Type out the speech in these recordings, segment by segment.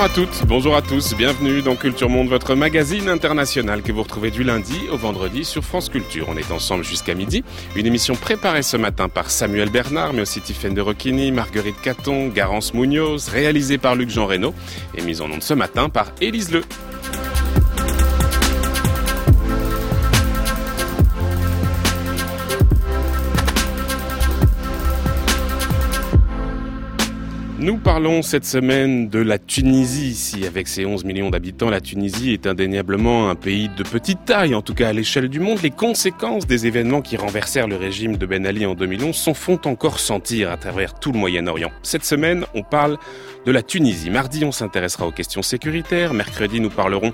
Bonjour à toutes, bonjour à tous, bienvenue dans Culture Monde, votre magazine international que vous retrouvez du lundi au vendredi sur France Culture. On est ensemble jusqu'à midi. Une émission préparée ce matin par Samuel Bernard, mais aussi Tiffaine de Roquigny, Marguerite Caton, Garance Munoz, réalisée par Luc Jean Reynaud et mise en onde ce matin par Élise Le. Nous parlons cette semaine de la Tunisie ici. Avec ses 11 millions d'habitants, la Tunisie est indéniablement un pays de petite taille, en tout cas à l'échelle du monde. Les conséquences des événements qui renversèrent le régime de Ben Ali en 2011 s'en font encore sentir à travers tout le Moyen-Orient. Cette semaine, on parle de la Tunisie. Mardi, on s'intéressera aux questions sécuritaires. Mercredi, nous parlerons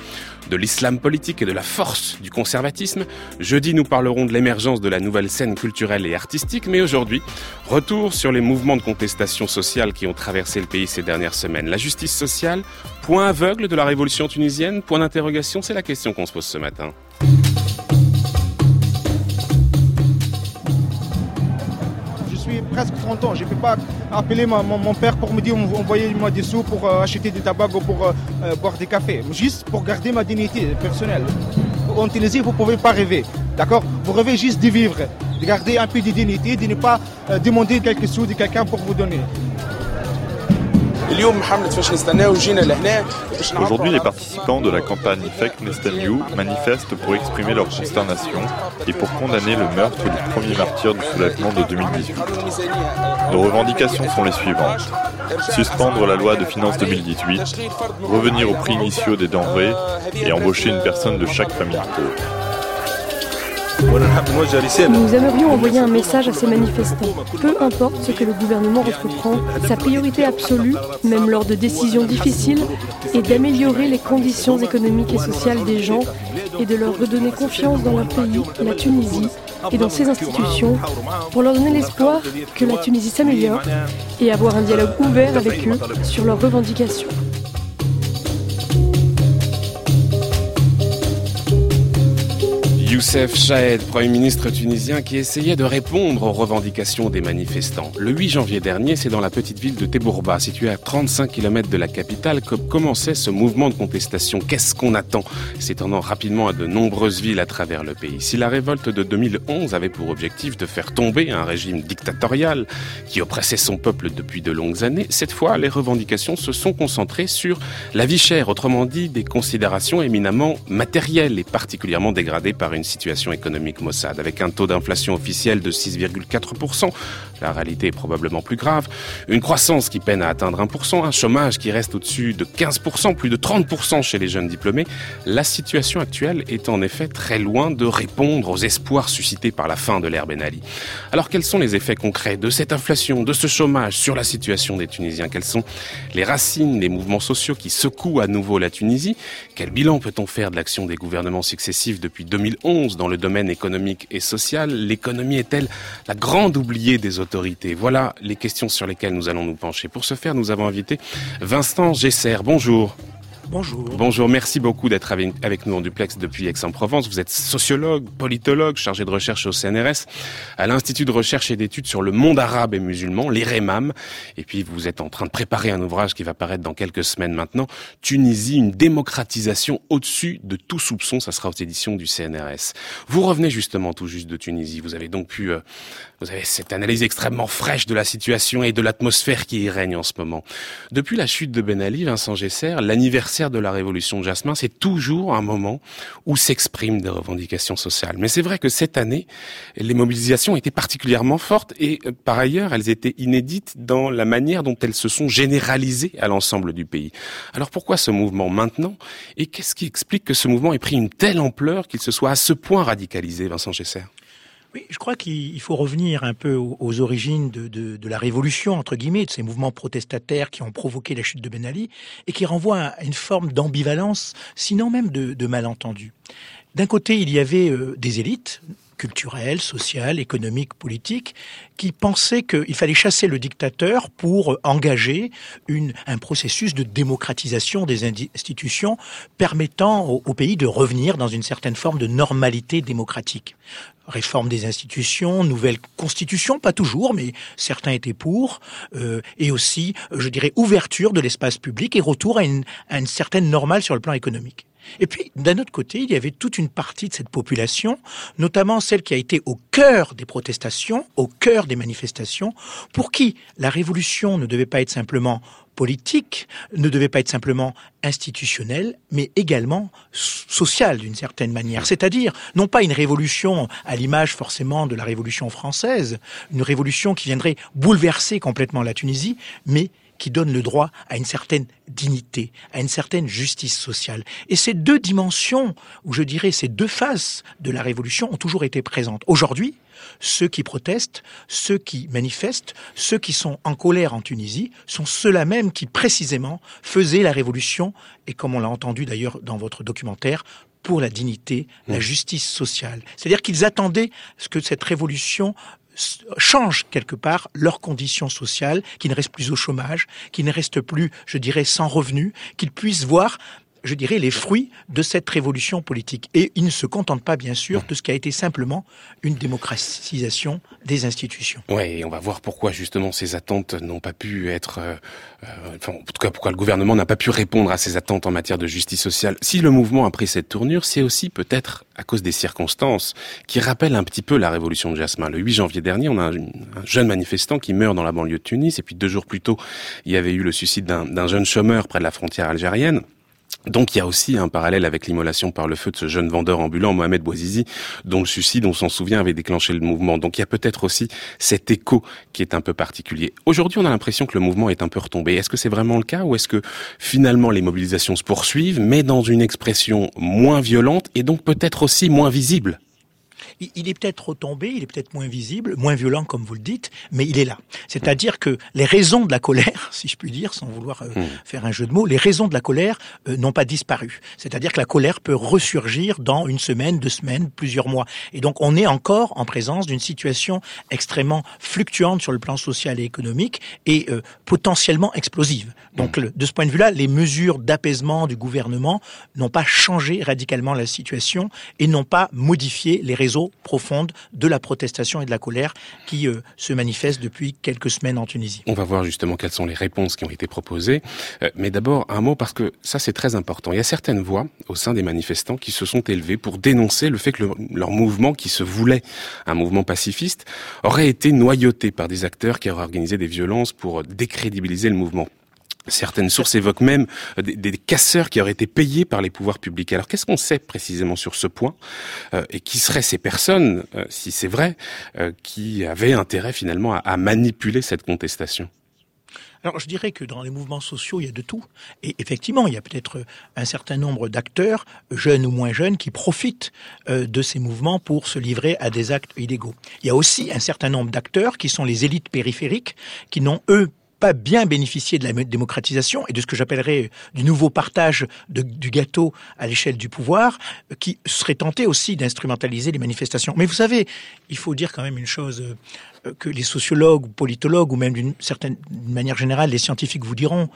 de l'islam politique et de la force du conservatisme. Jeudi, nous parlerons de l'émergence de la nouvelle scène culturelle et artistique. Mais aujourd'hui, retour sur les mouvements de contestation sociale qui ont traversé le pays ces dernières semaines. La justice sociale, point aveugle de la révolution tunisienne, point d'interrogation, c'est la question qu'on se pose ce matin. presque 30 ans. Je ne peux pas appeler mon, père pour me dire envoyez-moi des sous pour euh, acheter des tabacs ou pour euh, euh, boire des cafés. Juste pour garder ma dignité personnelle. En Tunisie, vous ne pouvez pas rêver. D'accord? Vous rêvez juste de vivre, de garder un peu de dignité, de ne pas demander quelques sous de quelqu'un pour vous donner. Aujourd'hui, les participants de la campagne Fake Nestanyahu manifestent pour exprimer leur consternation et pour condamner le meurtre du premier martyr du soulèvement de 2018. Nos revendications sont les suivantes. Suspendre la loi de finances 2018, revenir aux prix initiaux des denrées et embaucher une personne de chaque famille pauvre. Nous aimerions envoyer un message à ces manifestants. Peu importe ce que le gouvernement entreprend, sa priorité absolue, même lors de décisions difficiles, est d'améliorer les conditions économiques et sociales des gens et de leur redonner confiance dans leur pays, la Tunisie, et dans ses institutions, pour leur donner l'espoir que la Tunisie s'améliore et avoir un dialogue ouvert avec eux sur leurs revendications. Youssef Chahed, Premier ministre tunisien, qui essayait de répondre aux revendications des manifestants. Le 8 janvier dernier, c'est dans la petite ville de Tebourba, située à 35 km de la capitale, que commençait ce mouvement de contestation. Qu'est-ce qu'on attend? S'étendant rapidement à de nombreuses villes à travers le pays. Si la révolte de 2011 avait pour objectif de faire tomber un régime dictatorial qui oppressait son peuple depuis de longues années, cette fois, les revendications se sont concentrées sur la vie chère, autrement dit, des considérations éminemment matérielles et particulièrement dégradées par une situation économique maussade, avec un taux d'inflation officiel de 6,4%. La réalité est probablement plus grave. Une croissance qui peine à atteindre 1%, un chômage qui reste au-dessus de 15%, plus de 30% chez les jeunes diplômés. La situation actuelle est en effet très loin de répondre aux espoirs suscités par la fin de l'ère Ben Ali. Alors quels sont les effets concrets de cette inflation, de ce chômage sur la situation des Tunisiens? Quelles sont les racines des mouvements sociaux qui secouent à nouveau la Tunisie? Quel bilan peut-on faire de l'action des gouvernements successifs depuis 2011 dans le domaine économique et social. L'économie est-elle la grande oubliée des autorités? Voilà les questions sur lesquelles nous allons nous pencher. Pour ce faire, nous avons invité Vincent Gesser. Bonjour. Bonjour. Bonjour, merci beaucoup d'être avec nous en duplex depuis Aix-en-Provence. Vous êtes sociologue, politologue, chargé de recherche au CNRS, à l'Institut de recherche et d'études sur le monde arabe et musulman, l'IREMAM. Et puis vous êtes en train de préparer un ouvrage qui va paraître dans quelques semaines maintenant, Tunisie, une démocratisation au-dessus de tout soupçon. Ça sera aux éditions du CNRS. Vous revenez justement tout juste de Tunisie. Vous avez donc pu, euh, vous avez cette analyse extrêmement fraîche de la situation et de l'atmosphère qui y règne en ce moment. Depuis la chute de Ben Ali, Vincent Gesser, l'anniversaire de la révolution de Jasmin, c'est toujours un moment où s'expriment des revendications sociales. Mais c'est vrai que cette année, les mobilisations étaient particulièrement fortes et euh, par ailleurs, elles étaient inédites dans la manière dont elles se sont généralisées à l'ensemble du pays. Alors pourquoi ce mouvement maintenant Et qu'est-ce qui explique que ce mouvement ait pris une telle ampleur qu'il se soit à ce point radicalisé, Vincent Gesser? Je crois qu'il faut revenir un peu aux, origines de, la révolution, entre guillemets, de ces mouvements protestataires qui ont provoqué la chute de Ben Ali et qui renvoient à une forme d'ambivalence, sinon même de, de malentendu. D'un côté, il y avait euh, des élites, culturelle, sociale, économique, politique, qui pensaient qu'il fallait chasser le dictateur pour engager une, un processus de démocratisation des institutions permettant au, au pays de revenir dans une certaine forme de normalité démocratique réforme des institutions, nouvelle constitution, pas toujours, mais certains étaient pour, euh, et aussi, je dirais, ouverture de l'espace public et retour à une, à une certaine normale sur le plan économique. Et puis, d'un autre côté, il y avait toute une partie de cette population, notamment celle qui a été au cœur des protestations, au cœur des manifestations, pour qui la révolution ne devait pas être simplement politique, ne devait pas être simplement institutionnelle, mais également sociale d'une certaine manière. C'est-à-dire, non pas une révolution à l'image forcément de la révolution française, une révolution qui viendrait bouleverser complètement la Tunisie, mais qui donne le droit à une certaine dignité, à une certaine justice sociale. Et ces deux dimensions, ou je dirais ces deux faces de la révolution ont toujours été présentes. Aujourd'hui, ceux qui protestent, ceux qui manifestent, ceux qui sont en colère en Tunisie, sont ceux-là même qui précisément faisaient la révolution, et comme on l'a entendu d'ailleurs dans votre documentaire, pour la dignité, la mmh. justice sociale. C'est-à-dire qu'ils attendaient ce que cette révolution changent quelque part leurs conditions sociales, qu'ils ne restent plus au chômage, qu'ils ne restent plus, je dirais, sans revenus, qu'ils puissent voir je dirais, les fruits de cette révolution politique. Et il ne se contente pas, bien sûr, de ce qui a été simplement une démocratisation des institutions. Oui, et on va voir pourquoi, justement, ces attentes n'ont pas pu être... Euh, euh, enfin, en tout cas, pourquoi le gouvernement n'a pas pu répondre à ces attentes en matière de justice sociale. Si le mouvement a pris cette tournure, c'est aussi peut-être à cause des circonstances qui rappellent un petit peu la révolution de Jasmin. Le 8 janvier dernier, on a un, jeune manifestant qui meurt dans la banlieue de Tunis, et puis deux jours plus tôt, il y avait eu le suicide d'un jeune chômeur près de la frontière algérienne. Donc il y a aussi un parallèle avec l'immolation par le feu de ce jeune vendeur ambulant, Mohamed Bouazizi, dont le suicide, on s'en souvient, avait déclenché le mouvement. Donc il y a peut-être aussi cet écho qui est un peu particulier. Aujourd'hui, on a l'impression que le mouvement est un peu retombé. Est-ce que c'est vraiment le cas ou est-ce que finalement les mobilisations se poursuivent, mais dans une expression moins violente et donc peut-être aussi moins visible? Il est peut-être retombé, il est peut-être moins visible, moins violent comme vous le dites, mais il est là. C'est-à-dire que les raisons de la colère, si je puis dire, sans vouloir euh, hmm. faire un jeu de mots, les raisons de la colère euh, n'ont pas disparu. C'est-à-dire que la colère peut ressurgir dans une semaine, deux semaines, plusieurs mois. Et donc on est encore en présence d'une situation extrêmement fluctuante sur le plan social et économique et euh, potentiellement explosive. Donc hmm. de ce point de vue-là, les mesures d'apaisement du gouvernement n'ont pas changé radicalement la situation et n'ont pas modifié les réseaux profonde de la protestation et de la colère qui euh, se manifeste depuis quelques semaines en Tunisie. On va voir justement quelles sont les réponses qui ont été proposées. Euh, mais d'abord, un mot parce que ça c'est très important. Il y a certaines voix au sein des manifestants qui se sont élevées pour dénoncer le fait que leur mouvement, qui se voulait un mouvement pacifiste, aurait été noyauté par des acteurs qui auraient organisé des violences pour décrédibiliser le mouvement. Certaines sources évoquent même euh, des, casseurs qui auraient été payés par les pouvoirs publics. Alors qu'est-ce qu'on sait précisément sur ce point euh, Et qui seraient ces personnes, euh, si c'est vrai, qui avaient intérêt finalement à, manipuler cette contestation? Alors je dirais que dans les mouvements sociaux, il y a de tout. Et effectivement, il y a peut-être un certain nombre d'acteurs, jeunes ou moins jeunes, qui profitent de ces mouvements pour se livrer à des actes illégaux. Il y a aussi un certain nombre d'acteurs qui sont les élites périphériques, qui n'ont, eux, pas bien bénéficié de la démocratisation et de ce que j'appellerais du nouveau partage du gâteau à l'échelle du pouvoir, qui serait tenté aussi d'instrumentaliser les manifestations. Mais vous savez, il faut dire quand même une chose euh, que les sociologues, politologues ou même d'une certaine manière générale les scientifiques vous diront,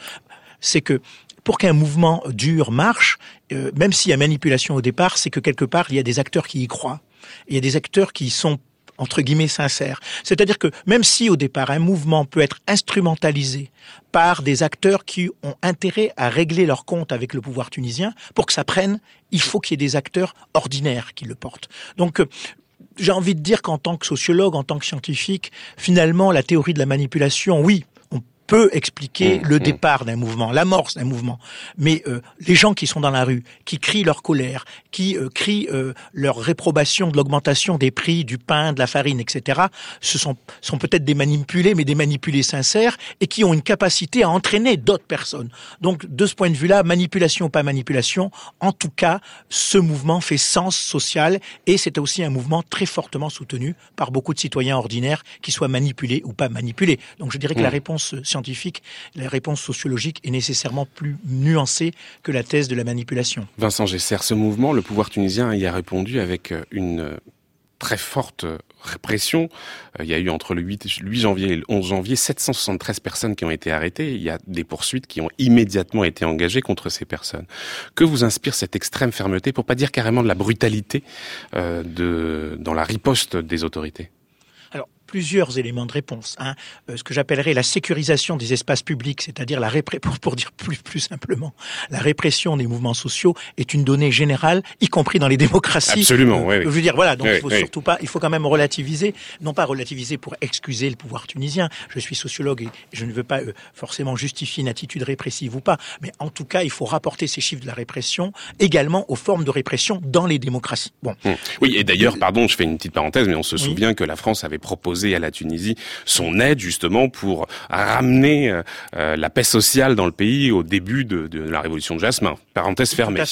c'est que pour qu'un mouvement dur marche, euh, même s'il y a manipulation au départ, c'est que quelque part il y a des acteurs qui y croient. Il y a des acteurs qui sont entre guillemets sincère. C'est-à-dire que même si au départ un mouvement peut être instrumentalisé par des acteurs qui ont intérêt à régler leur compte avec le pouvoir tunisien, pour que ça prenne, il faut qu'il y ait des acteurs ordinaires qui le portent. Donc euh, j'ai envie de dire qu'en tant que sociologue, en tant que scientifique, finalement, la théorie de la manipulation, oui, peut expliquer mmh, le mmh. départ d'un mouvement, l'amorce d'un mouvement. Mais euh, les gens qui sont dans la rue, qui crient leur colère, qui euh, crient euh, leur réprobation de l'augmentation des prix du pain, de la farine, etc., ce sont, sont peut-être des manipulés, mais des manipulés sincères, et qui ont une capacité à entraîner d'autres personnes. Donc, de ce point de vue-là, manipulation ou pas manipulation, en tout cas, ce mouvement fait sens social, et c'est aussi un mouvement très fortement soutenu par beaucoup de citoyens ordinaires, qui soient manipulés ou pas manipulés. Donc, je dirais que la mmh. réponse scientifique scientifique, la réponse sociologique est nécessairement plus nuancée que la thèse de la manipulation. Vincent Gesser, ce mouvement, le pouvoir tunisien y a répondu avec euh, une très forte répression. Il y a eu entre le 8, 8, janvier et le 11 janvier 773 personnes qui ont été arrêtées. Il y a des poursuites qui ont immédiatement été engagées contre ces personnes. Que vous inspire cette extrême fermeté, pour pas dire carrément de la brutalité dans la riposte des autorités? Plusieurs éléments de réponse. Hein. Euh, ce que j'appellerais la sécurisation des espaces publics, c'est-à-dire la répression, pour, dire plus, plus simplement, la répression des mouvements sociaux est une donnée générale, y compris dans les démocraties. Absolument, oui. Je veux dire, voilà, donc il faut surtout pas, il faut quand même relativiser, non pas relativiser pour excuser le pouvoir tunisien. Je suis sociologue et je ne veux pas euh, forcément justifier une attitude répressive ou pas, mais en tout cas, il faut rapporter ces chiffres de la répression également aux formes de répression dans les démocraties. Bon. Hum. Oui, et d'ailleurs, pardon, je fais une petite parenthèse, mais on se souvient que la France avait proposé à la Tunisie son aide justement pour ramener euh, euh, la paix sociale dans le pays au début de, de la révolution de Jasmin. Parenthèse fermée.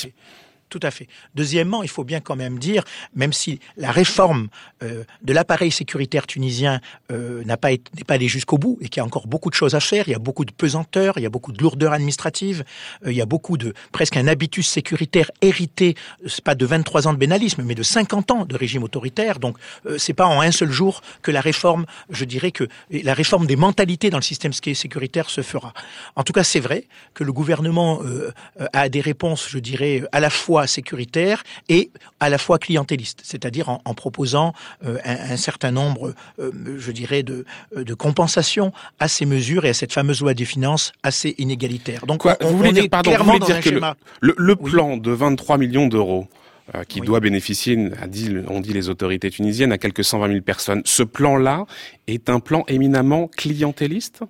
Tout à fait. Deuxièmement, il faut bien quand même dire, même si la réforme euh, de l'appareil sécuritaire tunisien euh, n'a pas n'est pas allée jusqu'au bout et qu'il y a encore beaucoup de choses à faire, il y a beaucoup de pesanteur, il y a beaucoup de lourdeur administrative, euh, il y a beaucoup de presque un habitus sécuritaire hérité, c'est pas de 23 ans de bénalisme, mais de 50 ans de régime autoritaire. Donc c'est pas en un seul jour que la réforme, je dirais que la réforme des mentalités dans le système sécuritaire se fera. En tout cas, c'est vrai que le gouvernement a des réponses, je dirais, à la fois sécuritaire et à la fois clientéliste, c'est-à-dire en, proposant euh, un, certain nombre, euh, je dirais, de, euh, de compensations à ces mesures et à cette fameuse loi des finances assez inégalitaire. Donc, Quoi, on, vous voulez dire, pardon, vous dire que le, plan de 23 millions d'euros qui doit bénéficier, on dit les autorités tunisiennes, à quelques 120 000 personnes. Ce plan-là est un plan éminemment clientéliste?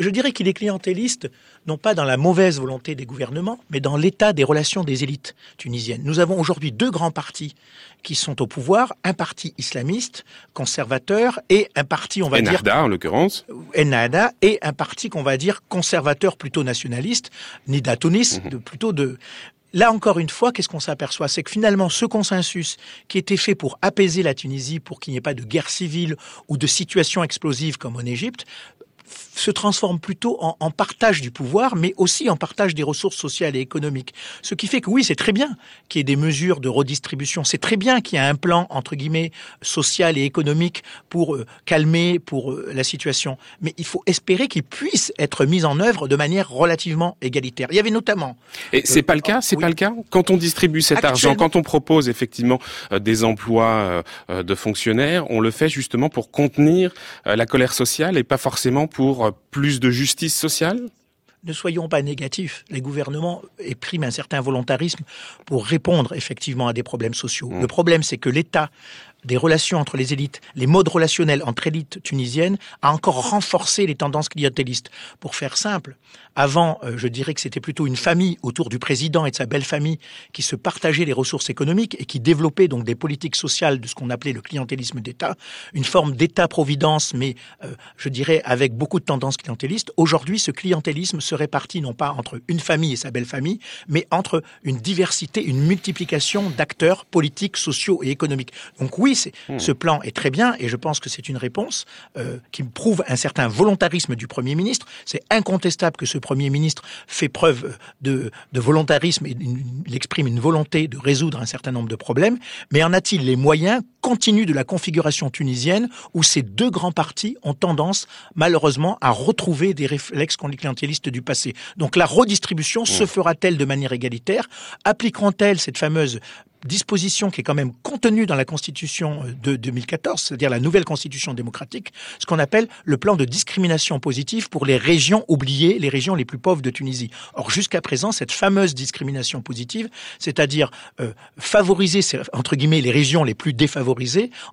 Je dirais qu'il est clientéliste, non pas dans la mauvaise volonté des gouvernements, mais dans l'état des relations des élites tunisiennes. Nous avons aujourd'hui deux grands partis qui sont au pouvoir, un parti islamiste, conservateur, et un parti, on va dire... Ennahda, en l'occurrence. Ennahda, et un parti qu'on va dire conservateur plutôt nationaliste, Nida Tunis, mhm. de, plutôt de, Là encore une fois, qu'est-ce qu'on s'aperçoit? C'est que finalement, ce consensus qui était fait pour apaiser la Tunisie, pour qu'il n'y ait pas de guerre civile ou de situation explosive comme en Égypte, se transforme plutôt en, en, partage du pouvoir, mais aussi en partage des ressources sociales et économiques. Ce qui fait que oui, c'est très bien qu'il y ait des mesures de redistribution, c'est très bien qu'il y ait un plan, entre guillemets, social et économique pour euh, calmer pour euh, la situation, mais il faut espérer qu'il puisse être mis en œuvre de manière relativement égalitaire. Il y avait notamment... Et c'est pas le cas, c'est pas le cas? Quand on distribue cet argent, quand on propose effectivement euh, des emplois de fonctionnaires, on le fait justement pour contenir la colère sociale et pas forcément pour plus de justice sociale? Ne soyons pas négatifs. Les gouvernements expriment un certain volontarisme pour répondre effectivement à des problèmes sociaux. Mmh. Le problème, c'est que l'État des relations entre les élites, les modes relationnels entre élites tunisiennes, a encore renforcé les tendances clientélistes. Pour faire simple, avant, euh, je dirais que c'était plutôt une famille autour du président et de sa belle famille qui se partageait les ressources économiques et qui développait donc des politiques sociales de ce qu'on appelait le clientélisme d'État, une forme d'État-providence, mais euh, je dirais avec beaucoup de tendances clientélistes. Aujourd'hui, ce clientélisme se répartit non pas entre une famille et sa belle famille, mais entre une diversité, une multiplication d'acteurs politiques, sociaux et économiques. Donc oui, Hmm. ce plan est très bien et je pense que c'est une réponse euh, qui prouve un certain volontarisme du Premier ministre. C'est incontestable que ce Premier ministre fait preuve de, volontarisme et il exprime une volonté de résoudre un certain nombre de problèmes. Mais en a-t-il les moyens continu de la configuration tunisienne où ces deux grands partis ont tendance malheureusement à retrouver des réflexes clientélistes du passé. Donc la redistribution se hmm. fera-t-elle de manière égalitaire? Appliqueront-elles cette fameuse disposition qui est quand même contenue dans la Constitution euh, de 2014, c'est-à-dire la nouvelle Constitution démocratique, ce qu'on appelle le plan de discrimination positive pour les régions oubliées, les régions les plus pauvres de Tunisie. Or, jusqu'à présent, cette fameuse discrimination positive, c'est-à-dire euh, favoriser, entre guillemets, les régions les plus défavorisées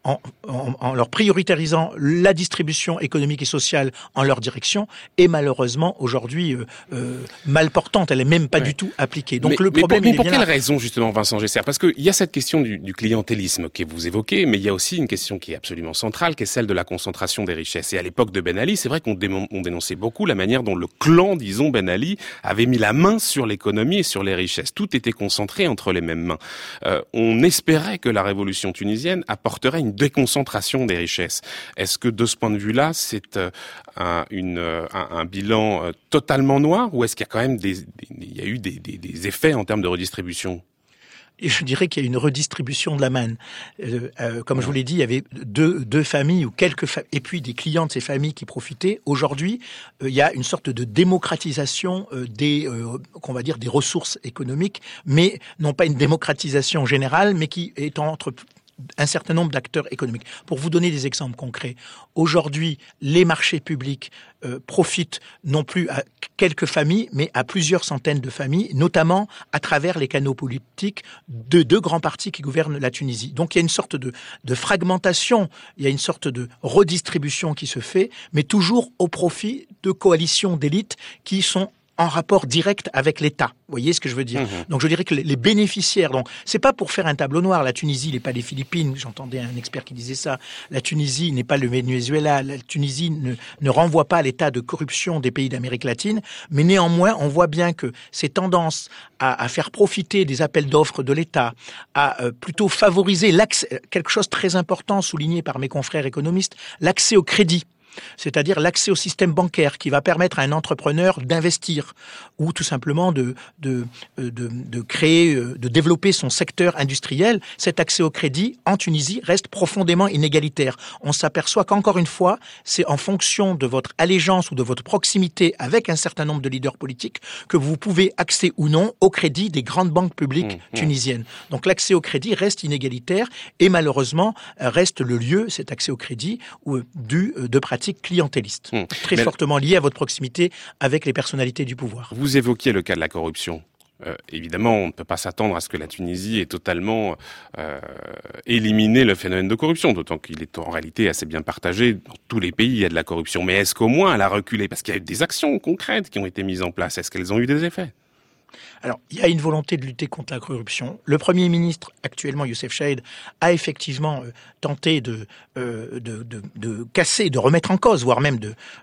en, en, leur prioritarisant la distribution économique et sociale en leur direction, est malheureusement aujourd'hui euh, euh mal portante. Elle est même pas du tout appliquée. Donc le problème, mais pour, quelle raison justement, Vincent Gesser Parce que il y a cette question du, du, clientélisme que vous évoquez, mais il y a aussi une question qui est absolument centrale, qui est celle de la concentration des richesses. Et à l'époque de Ben Ali, c'est vrai qu'on dénonçait beaucoup la manière dont le clan, disons, Ben Ali, avait mis la main sur l'économie et sur les richesses. Tout était concentré entre les mêmes mains. Euh, on espérait que la révolution tunisienne apporterait une déconcentration des richesses. Est-ce que de ce point de vue-là, c'est euh, euh, un, bilan totalement noir ou est-ce qu'il y a quand même il y a eu des, effets en termes de redistribution? Je dirais qu'il y a une redistribution de la manne. Euh, euh, comme je vous l'ai dit, il y avait deux, familles ou quelques et puis des clients de ces familles qui profitaient. Aujourd'hui, euh, il y a une sorte de démocratisation des, qu'on va dire, des ressources économiques, mais non pas une démocratisation générale, mais qui est entre un certain nombre d'acteurs économiques. Pour vous donner des exemples concrets, aujourd'hui, les marchés publics euh, profitent non plus à quelques familles, mais à plusieurs centaines de familles, notamment à travers les canaux politiques de deux grands partis qui gouvernent la Tunisie. Donc il y a une sorte de, de fragmentation, il y a une sorte de redistribution qui se fait, mais toujours au profit de coalitions d'élites qui sont en rapport direct avec l'État. Vous voyez ce que je veux dire mhm. Donc je dirais que les bénéficiaires, donc c'est pas pour faire un tableau noir. La Tunisie n'est pas les Philippines. J'entendais un expert qui disait ça. La Tunisie n'est pas le Venezuela. La Tunisie ne, ne renvoie pas à l'état de corruption des pays d'Amérique latine. Mais néanmoins, on voit bien que ces tendances à, à faire profiter des appels d'offres de l'État, à euh, plutôt favoriser l'accès, quelque chose de très important souligné par mes confrères économistes, l'accès au crédit c'est-à-dire l'accès au système bancaire qui va permettre à un entrepreneur d'investir ou tout simplement de, de, euh, de, de, créer, euh, de développer son secteur industriel. Cet accès au crédit en Tunisie reste profondément inégalitaire. On s'aperçoit qu'encore une fois, c'est en fonction de votre allégeance ou de votre proximité avec un certain nombre de leaders politiques que vous pouvez accéder ou non au crédit des grandes banques publiques mmh, mmh. tunisiennes. Donc l'accès au crédit reste inégalitaire et malheureusement reste le lieu, cet accès au crédit, du, de pratiques clientéliste, hmm. très fortement lié à votre proximité avec les personnalités du pouvoir. Vous évoquiez le cas de la corruption. Euh, évidemment, on ne peut pas s'attendre à ce que la Tunisie ait totalement euh, éliminé le phénomène de corruption, d'autant qu'il est en réalité assez bien partagé. Dans tous les pays, il y a de la corruption. Mais est-ce qu'au moins elle a reculé? Parce qu'il y a eu des actions concrètes qui ont été mises en place. Est-ce qu'elles ont eu des effets? Alors, il y a une volonté de lutter contre la corruption. Le Premier ministre, actuellement, Youssef Chahed, a effectivement euh, tenté de, euh, de, de, de, casser, de remettre en cause, voire même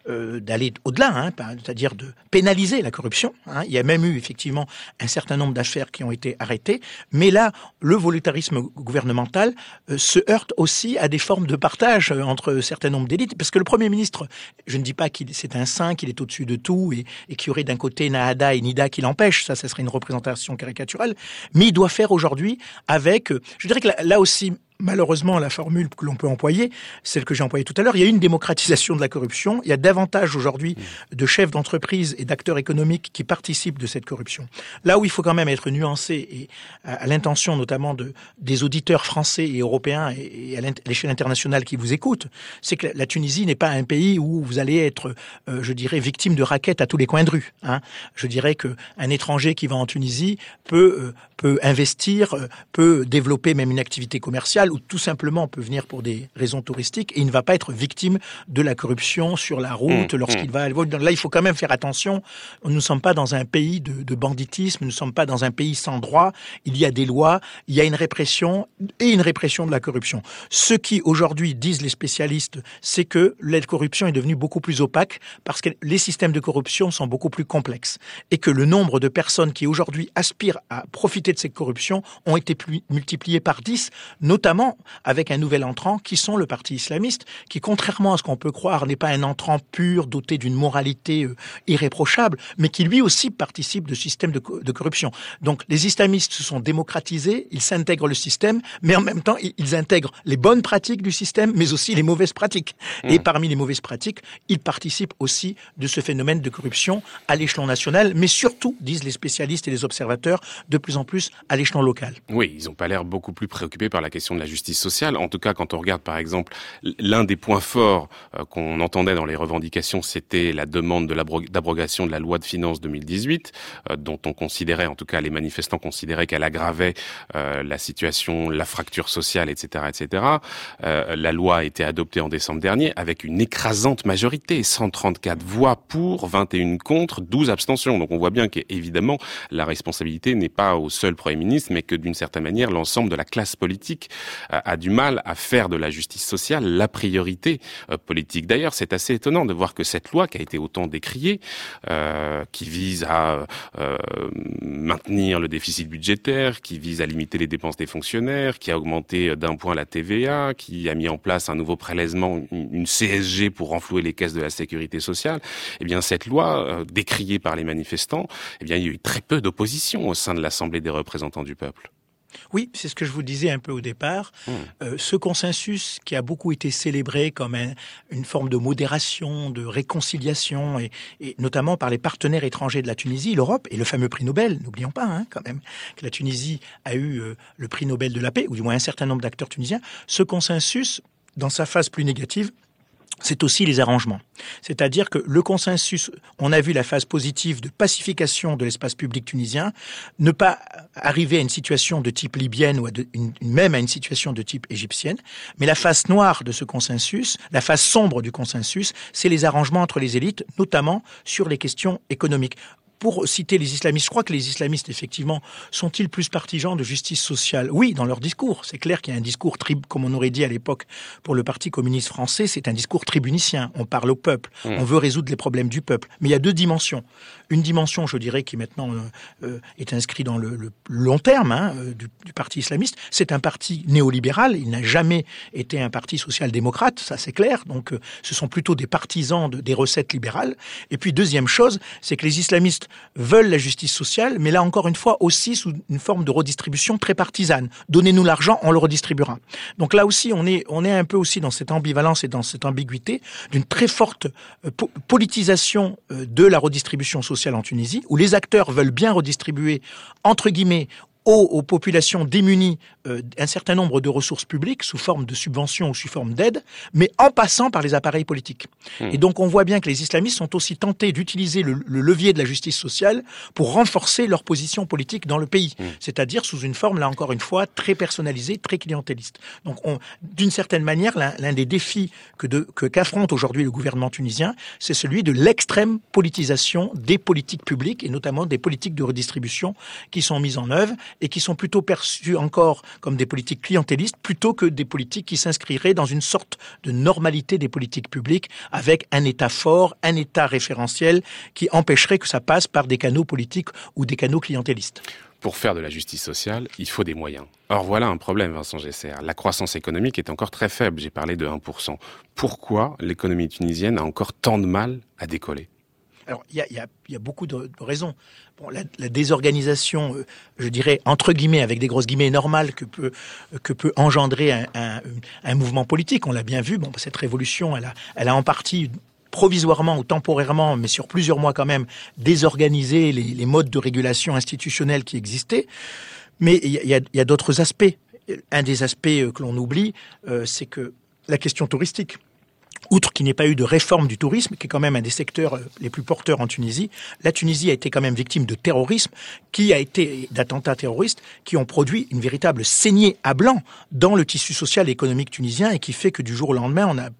euh, d'aller au-delà, hein, c'est-à-dire de pénaliser la corruption. Hein. Il y a même eu, effectivement, un certain nombre d'affaires qui ont été arrêtées. Mais là, le volontarisme gouvernemental se heurte aussi à des formes de partage entre un certain nombre d'élites, parce que le Premier ministre, je ne dis pas qu'il c'est un saint, qu'il est au-dessus de tout, et, et qu'il y aurait d'un côté Nahada et Nida qui l'empêchent, ça serait une représentation caricaturale, mais il doit faire aujourd'hui avec, je dirais que là aussi, malheureusement, la formule que l'on peut employer, celle que j'ai employée tout à l'heure, il y a une démocratisation de la corruption. Il y a davantage aujourd'hui de chefs d'entreprise et d'acteurs économiques qui participent de cette corruption. Là où il faut quand même être nuancé et à, l'intention notamment de, des auditeurs français et européens et, à l'échelle internationale qui vous écoutent, c'est que la Tunisie n'est pas un pays où vous allez être, euh, je dirais, victime de raquettes à tous les coins de rue. Hein. Je dirais que un étranger qui va en Tunisie peut euh, peut investir, euh, peut développer même une activité commerciale ou tout simplement peut venir pour des raisons touristiques et il ne va pas être victime de la corruption sur la route mmh, lorsqu'il mmh. va. Là, il faut quand même faire attention. Nous ne sommes pas dans un pays de, de banditisme, nous ne sommes pas dans un pays sans droit. Il y a des lois, il y a une répression et une répression de la corruption. Ce qui aujourd'hui disent les spécialistes, c'est que la corruption est devenue beaucoup plus opaque parce que les systèmes de corruption sont beaucoup plus complexes et que le nombre de personnes qui aujourd'hui aspirent à profiter de ces corruptions ont été plus multipliés par 10, notamment avec un nouvel entrant qui sont le parti islamiste, qui contrairement à ce qu'on peut croire n'est pas un entrant pur doté d'une moralité euh, irréprochable, mais qui lui aussi participe de systèmes de, de, corruption. Donc les islamistes se sont démocratisés, ils s'intègrent le système, mais en même temps ils intègrent les bonnes pratiques du système, mais aussi les mauvaises pratiques. Et mmh. parmi les mauvaises pratiques, ils participent aussi de ce phénomène de corruption à l'échelon national, mais surtout, disent les spécialistes et les observateurs, de plus en plus à l'échelon local. Oui, ils n'ont pas l'air beaucoup plus préoccupés par la question de la justice sociale. En tout cas, quand on regarde par exemple l'un des points forts euh, qu'on entendait dans les revendications, c'était la demande de d'abrogation de la loi de finances 2018, euh, dont on considérait, en tout cas les manifestants considéraient qu'elle aggravait euh, la situation, la fracture sociale, etc., etc. la loi a été adoptée en décembre dernier avec une écrasante majorité, 134 voix pour, 21 contre, 12 abstentions. Donc on voit bien qu'évidemment la responsabilité n'est pas au seul Premier ministre, mais que d'une certaine manière l'ensemble de la classe politique a, du mal à faire de la justice sociale la priorité euh, politique. D'ailleurs, c'est assez étonnant de voir que cette loi qui a été autant décriée, euh, qui vise à euh, maintenir le déficit budgétaire, qui vise à limiter les dépenses des fonctionnaires, qui a augmenté d'un point la TVA, qui a mis en place un nouveau prélèvement, une CSG pour renflouer les caisses de la sécurité sociale, eh bien cette loi, décriée par les manifestants, eh bien il y a eu très peu d'opposition au sein de l'Assemblée des représentants du peuple. Oui, c'est ce que je vous disais un peu au départ. Hmm. Euh, ce consensus qui a beaucoup été célébré comme une forme de modération, de réconciliation, et, notamment par les partenaires étrangers de la Tunisie, l'Europe, et le fameux prix Nobel, n'oublions pas hein, quand même que la Tunisie a eu euh, le prix Nobel de la paix, ou du moins un certain nombre d'acteurs tunisiens, ce consensus, dans sa phase plus négative, c'est aussi les arrangements. C'est-à-dire que le consensus, on a vu la phase positive de pacification de l'espace public tunisien, ne pas arriver à une situation de type libyenne ou même à une situation de type égyptienne, mais la face noire de ce consensus, la face sombre du consensus, c'est les arrangements entre les élites, notamment sur les questions économiques pour citer les islamistes, je crois que les islamistes, effectivement, sont-ils plus partisans de justice sociale? Oui, dans leur discours. C'est clair qu'il y a un discours, comme on aurait dit à l'époque pour le Parti communiste français, c'est un discours tribunicien. On parle au peuple, mmh. on veut résoudre les problèmes du peuple. Mais il y a deux dimensions. Une dimension, je dirais, qui maintenant euh, euh, est inscrite dans le, long terme hein, euh, du, Parti islamiste, c'est un parti néolibéral. Il n'a jamais été un parti social-démocrate, ça c'est clair. Donc ce sont plutôt des partisans des recettes libérales. Et puis deuxième chose, c'est que les islamistes veulent la justice sociale, mais là encore une fois aussi sous une forme de redistribution très partisane. Donnez-nous l'argent, on le redistribuera. Donc là aussi, on est, on est un peu aussi dans cette ambivalence et dans cette ambiguïté d'une très forte politisation de la redistribution sociale en Tunisie, où les acteurs veulent bien redistribuer, entre guillemets, aux, populations démunies euh, un certain nombre de ressources publiques sous forme de subventions ou sous forme d'aide, mais en passant par les appareils politiques. Hmm. Et donc on voit bien que les islamistes sont aussi tentés d'utiliser le, levier de la justice sociale pour renforcer leur position politique dans le pays, hmm. c'est-à-dire sous une forme, là encore une fois, très personnalisée, très clientéliste. Donc d'une certaine manière, l'un des défis que qu'affronte aujourd'hui le gouvernement tunisien, c'est celui de l'extrême politisation des politiques publiques et notamment des politiques de redistribution qui sont mises en œuvre et qui sont plutôt perçus encore comme des politiques clientélistes plutôt que des politiques qui s'inscriraient dans une sorte de normalité des politiques publiques avec un État fort, un État référentiel qui empêcherait que ça passe par des canaux politiques ou des canaux clientélistes. Pour faire de la justice sociale, il faut des moyens. Or voilà un problème, Vincent Gesser. La croissance économique est encore très faible, j'ai parlé de 1%. Pourquoi l'économie tunisienne a encore tant de mal à décoller? Alors, il y a, beaucoup de, raisons. la, désorganisation, euh, je dirais, entre guillemets, avec des grosses guillemets, peut, que peut engendrer un, mouvement politique. On l'a bien vu, bon, cette révolution, elle a, elle a en partie provisoirement ou temporairement, mais sur plusieurs mois quand même, désorganisé les, modes de régulation institutionnelle qui existaient. Mais il y a, d'autres aspects. Un des aspects euh, que l'on oublie, euh, c'est que la question touristique outre qu'il n'y ait pas eu de réforme du tourisme, qui est quand même un des secteurs euh, les plus porteurs en Tunisie, la Tunisie a été quand même victime de terrorisme, qui a été d'attentats terroristes, qui ont produit une véritable saignée à blanc dans le tissu social et économique tunisien et qui fait que du jour au lendemain, on a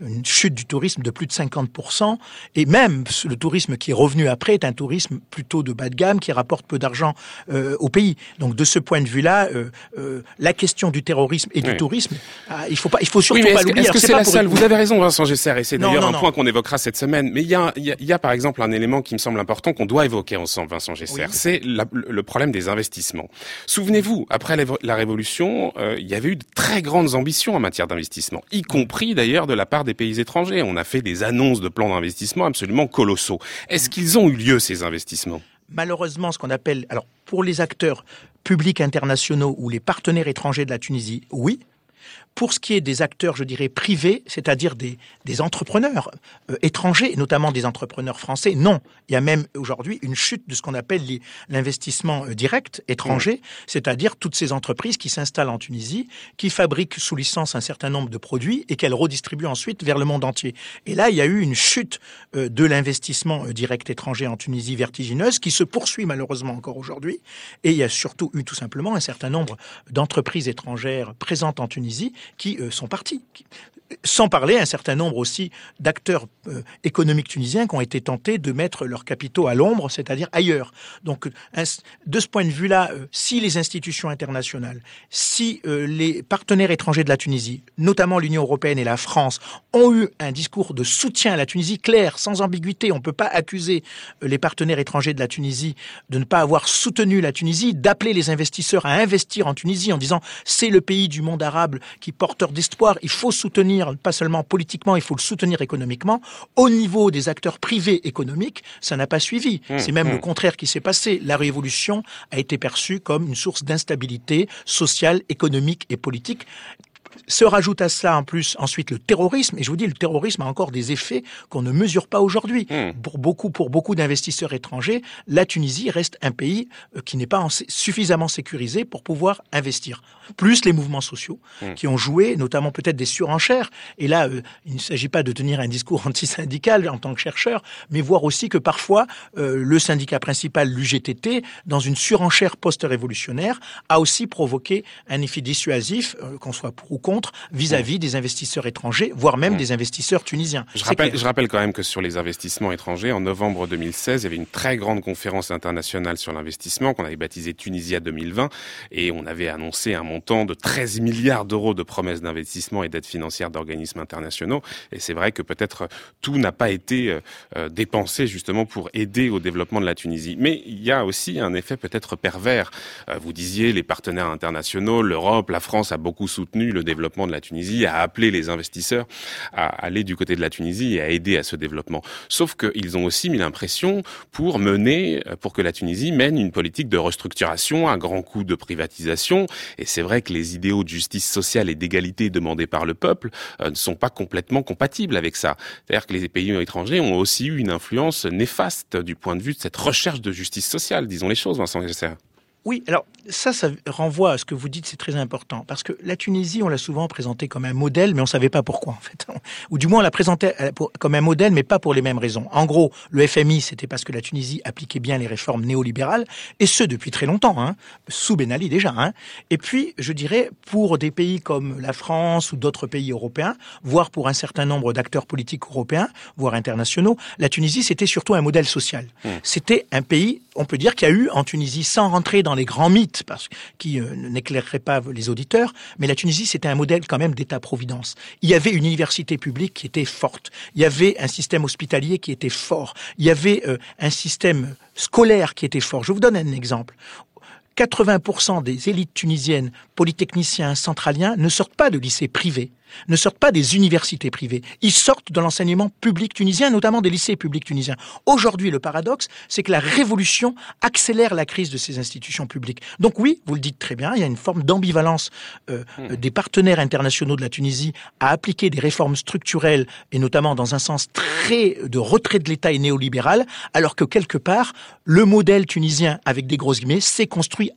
une chute du tourisme de plus de 50%, et même le tourisme qui est revenu après est un tourisme plutôt de bas de gamme qui rapporte peu d'argent euh, au pays. Donc de ce point de vue-là, euh, euh, la question du terrorisme et du tourisme, ah, il faut pas, il faut surtout pas l'oublier. Est-ce que c'est la seule Vous avez raison, Vincent Gesser, et c'est d'ailleurs un point qu'on évoquera cette semaine. Mais il y a, il y a, par exemple un élément qui me semble important qu'on doit évoquer ensemble, Vincent Gesser. C'est le problème des investissements. Souvenez-vous, après la Révolution, il y avait eu de très grandes ambitions en matière d'investissement, y compris d'ailleurs de la part des pays étrangers. On a fait des annonces de plans d'investissement absolument colossaux. Est-ce qu'ils ont eu lieu, ces investissements? Malheureusement, ce qu'on appelle, alors pour les acteurs publics internationaux ou les partenaires étrangers de la Tunisie, oui, pour ce qui est des acteurs, je dirais, privés, c'est-à-dire des, des, entrepreneurs euh, étrangers, notamment des entrepreneurs français, non. Il y a même aujourd'hui une chute de ce qu'on appelle l'investissement euh, direct étranger, mmh. c'est-à-dire toutes ces entreprises qui s'installent en Tunisie, qui fabriquent sous licence un certain nombre de produits et qu'elles redistribuent ensuite vers le monde entier. Et là, il y a eu une chute euh, de l'investissement direct étranger en Tunisie vertigineuse qui se poursuit malheureusement encore aujourd'hui. Et il y a surtout eu tout simplement un certain nombre d'entreprises étrangères présentes en Tunisie qui euh, sont partis. Sans parler un certain nombre aussi d'acteurs euh, économiques tunisiens qui ont été tentés de mettre leurs capitaux à l'ombre, c'est-à-dire ailleurs. Donc, de ce point de vue-là, euh, si les institutions internationales, si les partenaires étrangers de la Tunisie, notamment l'Union européenne et la France, ont eu un discours de soutien à la Tunisie clair, sans ambiguïté, on ne peut pas accuser les partenaires étrangers de la Tunisie de ne pas avoir soutenu la Tunisie, d'appeler les investisseurs à investir en Tunisie en disant c'est le pays du monde arabe qui porteur d'espoir. Il faut soutenir soutenir pas seulement politiquement, il faut le soutenir économiquement. Au niveau des acteurs privés économiques, ça n'a pas suivi. Mmh, C'est même le mmh. contraire qui s'est passé. La révolution a été perçue comme une source d'instabilité sociale, économique et politique se rajoute à cela en plus ensuite le terrorisme. Et je vous dis, le terrorisme a encore des effets qu'on ne mesure pas aujourd'hui. Hmm. Pour beaucoup, pour beaucoup d'investisseurs étrangers, la Tunisie reste un pays euh, qui n'est pas suffisamment sécurisé pour pouvoir investir. Plus les mouvements sociaux hmm. qui ont joué, notamment peut-être des surenchères. Et là, euh, il ne s'agit pas de tenir un discours antisyndical en tant que chercheur, mais voir aussi que parfois euh, le syndicat principal, l'UGTT, dans une surenchère post-révolutionnaire, a aussi provoqué un effet dissuasif, qu'on soit pour ou contre vis-à-vis des investisseurs étrangers, voire même des investisseurs tunisiens. Je rappelle, je rappelle, quand même que sur les investissements étrangers, en novembre 2016, il y avait une très grande conférence internationale sur l'investissement qu'on avait baptisée Tunisia 2020 et on avait annoncé un montant de 13 milliards d'euros de promesses d'investissement et d'aides financières d'organismes internationaux. Et c'est vrai que peut-être tout n'a pas été euh, euh, dépensé justement pour aider au développement de la Tunisie. Mais il y a aussi un effet peut-être pervers. Euh, vous disiez les partenaires internationaux, l'Europe, la France a beaucoup soutenu le développement de la Tunisie, a appelé les investisseurs à aller du côté de la Tunisie et à aider à ce développement. Sauf qu'ils ont aussi mis l'impression pour mener, pour que la Tunisie mène une politique de restructuration à grand coup de privatisation. Et c'est vrai que les idéaux de justice sociale et d'égalité demandés par le peuple euh, ne sont pas complètement compatibles avec ça. C'est-à-dire que les pays étrangers ont aussi eu une influence néfaste du point de vue de cette recherche de justice sociale, disons les choses, Vincent Gesser. Oui, alors ça, ça renvoie à ce que vous dites, c'est très important, parce que la Tunisie, on l'a souvent présentée comme un modèle, mais on savait pas pourquoi, en fait. Ou du moins, on l'a présentée euh, comme un modèle, mais pas pour les mêmes raisons. En gros, le FMI, c'était parce que la Tunisie appliquait bien les réformes néolibérales, et ce, depuis très longtemps, hein, sous Ben Ali déjà. Hein. Et puis, je dirais, pour des pays comme la France ou d'autres pays européens, voire pour un certain nombre d'acteurs politiques européens, voire internationaux, la Tunisie, c'était surtout un modèle social. Mmh. C'était un pays, on peut dire, qui a eu en Tunisie, sans rentrer dans les grands mythes, parce qui euh, n'éclaireraient pas les auditeurs, mais la Tunisie, c'était un modèle quand même d'État-providence. Il y avait une université publique qui était forte, il y avait un système hospitalier qui était fort, il y avait euh, un système scolaire qui était fort. Je vous donne un exemple. 80% des élites tunisiennes, polytechniciens, centraliens, ne sortent pas de lycées privés ne sortent pas des universités privées. Ils sortent de l'enseignement public tunisien, notamment des lycées publics tunisiens. Aujourd'hui, le paradoxe, c'est que la révolution accélère la crise de ces institutions publiques. Donc oui, vous le dites très bien, il y a une forme d'ambivalence euh, hmm. des partenaires internationaux de la Tunisie à appliquer des réformes structurelles, et notamment dans un sens très de retrait de l'État et néolibéral, alors que quelque part, le modèle tunisien, avec des grosses guillemets, s'est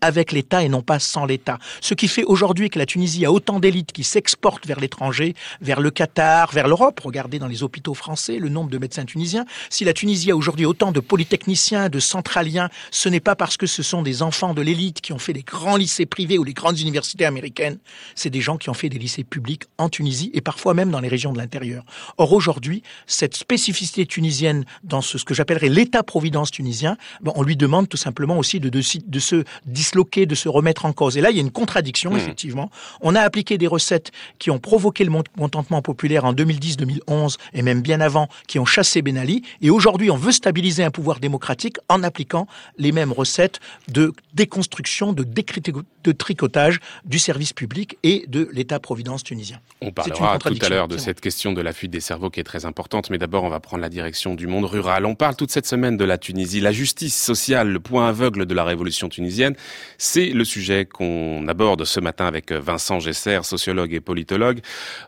avec l'État et non pas sans l'État. Ce qui fait aujourd'hui que la Tunisie a autant d'élites qui s'exportent vers l'étranger vers le Qatar, vers l'Europe. Regardez dans les hôpitaux français le nombre de médecins tunisiens. Si la Tunisie a aujourd'hui autant de polytechniciens, de centraliens, ce n'est pas parce que ce sont des enfants de l'élite qui ont fait les grands lycées privés ou les grandes universités américaines. C'est des gens qui ont fait des lycées publics en Tunisie et parfois même dans les régions de l'intérieur. Or aujourd'hui, cette spécificité tunisienne dans ce, que j'appellerais l'État-providence tunisien, on lui demande tout simplement aussi de, de, de, se disloquer, de se remettre en cause. Et là, il y a une contradiction, mmh. effectivement. On a appliqué des recettes qui ont provoqué le contentement populaire en 2010-2011 et même bien avant, qui ont chassé Ben Ali. Et aujourd'hui, on veut stabiliser un pouvoir démocratique en appliquant les mêmes recettes de déconstruction, de, de tricotage du service public et de l'État-providence tunisien. On parlera tout à l'heure de cette question de la fuite des cerveaux qui est très importante, mais d'abord on va prendre la direction du monde rural. On parle toute cette semaine de la Tunisie, la justice sociale, le point aveugle de la révolution tunisienne. C'est le sujet qu'on aborde ce matin avec Vincent Gesser, sociologue et politologue.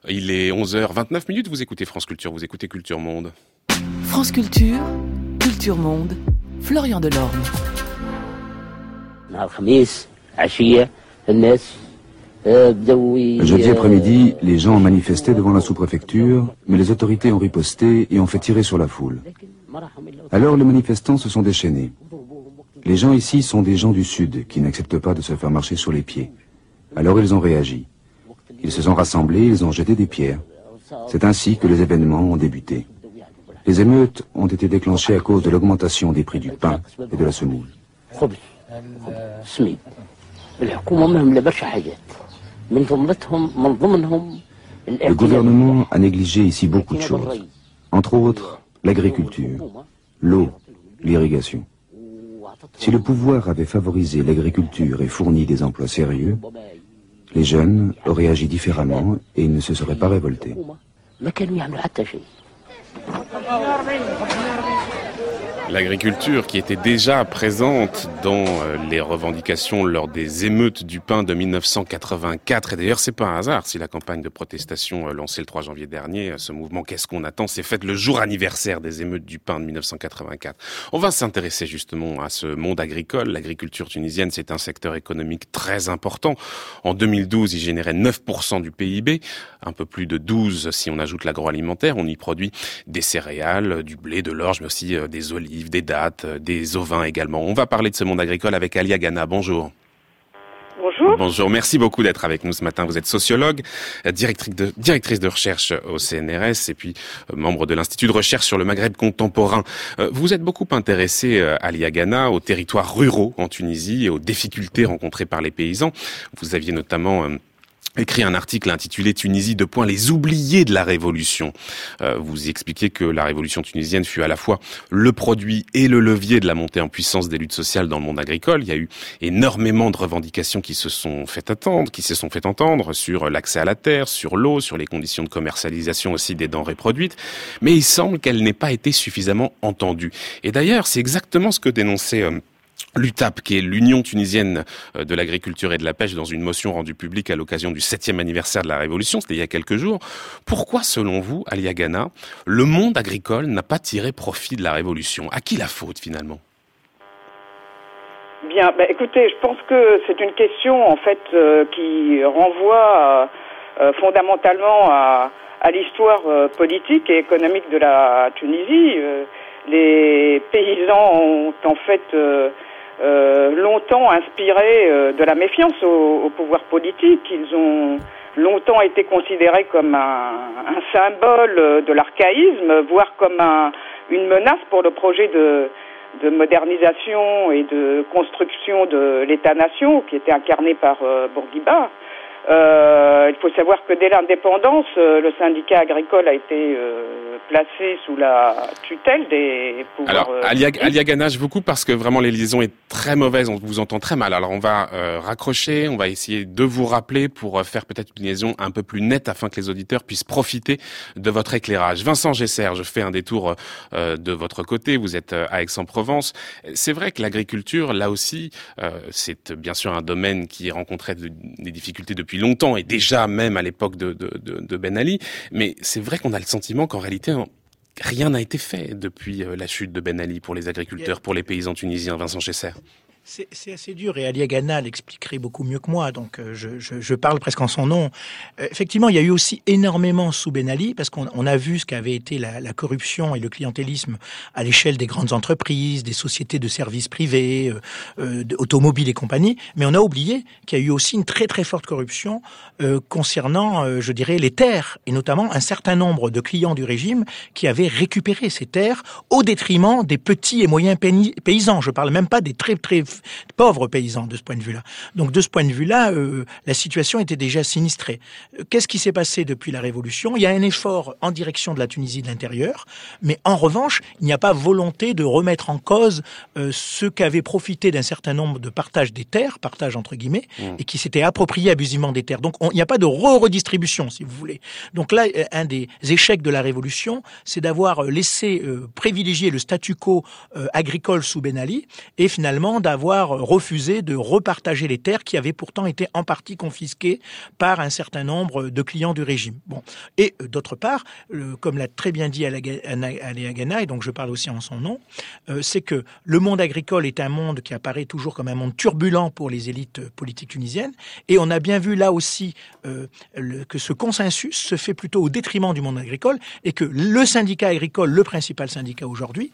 Il est 11h29 minutes, vous écoutez France Culture, vous écoutez Culture Monde. France Culture, Culture Monde, Florian Delorme. Jeudi après-midi, les gens ont manifesté devant la sous-préfecture, mais les autorités ont riposté et ont fait tirer sur la foule. Alors les manifestants se sont déchaînés. Les gens ici sont des gens du Sud qui n'acceptent pas de se faire marcher sur les pieds. Alors ils ont réagi. Ils se sont rassemblés, ils ont jeté des pierres. C'est ainsi que les événements ont débuté. Les émeutes ont été déclenchées à cause de l'augmentation des prix du pain et de la semoule. Le gouvernement a négligé ici beaucoup de choses. Entre autres, l'agriculture, l'eau, l'irrigation. Si le pouvoir avait favorisé l'agriculture et fourni des emplois sérieux, Les jeunes auraient agi différemment et ne se seraient pas révoltés. L'agriculture qui était déjà présente dans euh, les revendications lors des émeutes du pain de 1984. Et d'ailleurs, c'est pas un hasard si la campagne de protestation euh, lancée le 3 janvier dernier, euh, ce mouvement Qu'est-ce qu'on attend, s'est faite le jour anniversaire des émeutes du pain de 1984. On va s'intéresser justement à ce monde agricole. L'agriculture tunisienne, c'est un secteur économique très important. En 2012, il générait 9% du PIB, un peu plus de 12 si on ajoute l'agroalimentaire. On y produit des céréales, du blé, de l'orge, mais aussi des olives des dates, euh, des ovins également. On va parler de ce monde agricole avec Alia Gana. Bonjour. Bonjour. Bonjour, merci beaucoup d'être avec nous ce matin. Vous êtes sociologue, euh, directrice de, directrice de recherche au CNRS et puis euh, membre de l'Institut de recherche sur le Maghreb contemporain. Vous êtes beaucoup intéressé, Alia Gana, aux territoires ruraux en Tunisie et aux difficultés rencontrées par les paysans. Vous aviez notamment écrit un article intitulé Tunisie de points les oubliés de la révolution. Euh, vous expliquez que la révolution tunisienne fut à la fois le produit et le levier de la montée en puissance des luttes sociales dans le monde agricole. Il y a eu énormément de revendications qui se sont fait attendre, qui se sont fait entendre sur l'accès à la terre, sur l'eau, sur les conditions de commercialisation aussi des denrées produites, mais il semble qu'elle n'ait pas été suffisamment entendue. Et d'ailleurs, c'est exactement ce que dénonçait euh, L'UTAP, qui est l'Union tunisienne euh, de l'agriculture et de la pêche, dans une motion rendue publique à l'occasion du septième anniversaire de la Révolution, c'était il y a quelques jours. Pourquoi, selon vous, Alia Ghana, le monde agricole n'a pas tiré profit de la Révolution? À qui la faute, finalement? Bien, bah, écoutez, je pense que c'est une question, en fait, euh, qui renvoie euh, fondamentalement à l'histoire politique et économique de la Tunisie. les paysans ont, en fait euh, longtemps inspiré euh, de la méfiance au, pouvoir politique. Ils ont longtemps été considérés comme un, symbole de l'archaïsme, voire comme un, une menace pour le projet de, de modernisation et de construction de l'État-nation qui était incarné par euh, Bourguiba. Euh, il faut savoir que dès l'indépendance, euh, le syndicat agricole a été euh, placé sous la tutelle des pouvoirs. Alors, Alia, Alia Gana, je vous coupe parce que vraiment les liaisons est très mauvaise, on vous entend très mal. Alors, on va raccrocher, on va essayer de vous rappeler pour faire peut-être une liaison un peu plus nette afin que les auditeurs puissent profiter de votre éclairage. Vincent Gesser, je fais un détour de votre côté. Vous êtes à Aix-en-Provence. C'est vrai que l'agriculture, là aussi, c'est bien sûr un domaine qui rencontrait des difficultés depuis longtemps et déjà même à l'époque de, de, Ben Ali. Mais c'est vrai qu'on a le sentiment qu'en réalité, rien n'a été fait depuis euh, la chute de Ben Ali pour les agriculteurs, pour les paysans tunisiens. Vincent Chesser. C'est assez dur et Ali Ghana l'expliquerait beaucoup mieux que moi, donc euh, je, je, je parle presque en son nom. Euh, effectivement, il y a eu aussi énormément sous Ben Ali, parce qu'on on a vu ce qu'avait été la, la, corruption et le clientélisme à l'échelle des grandes entreprises, des sociétés de services privés, euh, euh automobiles et compagnie, mais on a oublié qu'il y a eu aussi une très très forte corruption euh, concernant, je dirais, les terres, et notamment un certain nombre de clients du régime qui avaient récupéré ces terres au détriment des petits et moyens paysans. Je parle même pas des très très pauvres paysans de ce point de vue-là. Donc de ce point de vue-là, euh, la situation était déjà sinistrée. Euh, qu'est-ce qui s'est passé depuis la Révolution? Il y a un effort en direction de la Tunisie de l'intérieur, mais en revanche, il n'y a pas volonté de remettre en cause euh, ceux qui avaient profité d'un certain nombre de partages des terres, partage entre guillemets, mmh. et qui s'étaient appropriés abusivement des terres. Donc il n'y a pas de re-redistribution, si vous voulez. Donc là, un des échecs de la Révolution, c'est d'avoir laissé privilégier le statu quo agricole sous Ben Ali, et finalement d'avoir refusé de repartager les terres qui avaient pourtant été en partie confisquées par un certain nombre de clients du régime. Bon. Et euh, d'autre part, comme l'a très bien dit Aléa Gana, et donc je parle aussi en son nom, euh, c'est que le monde agricole est un monde qui apparaît toujours comme un monde turbulent pour les élites politiques tunisiennes, et on a bien vu là aussi euh, que ce consensus se fait plutôt au détriment du monde agricole, et que le syndicat agricole, le principal syndicat aujourd'hui,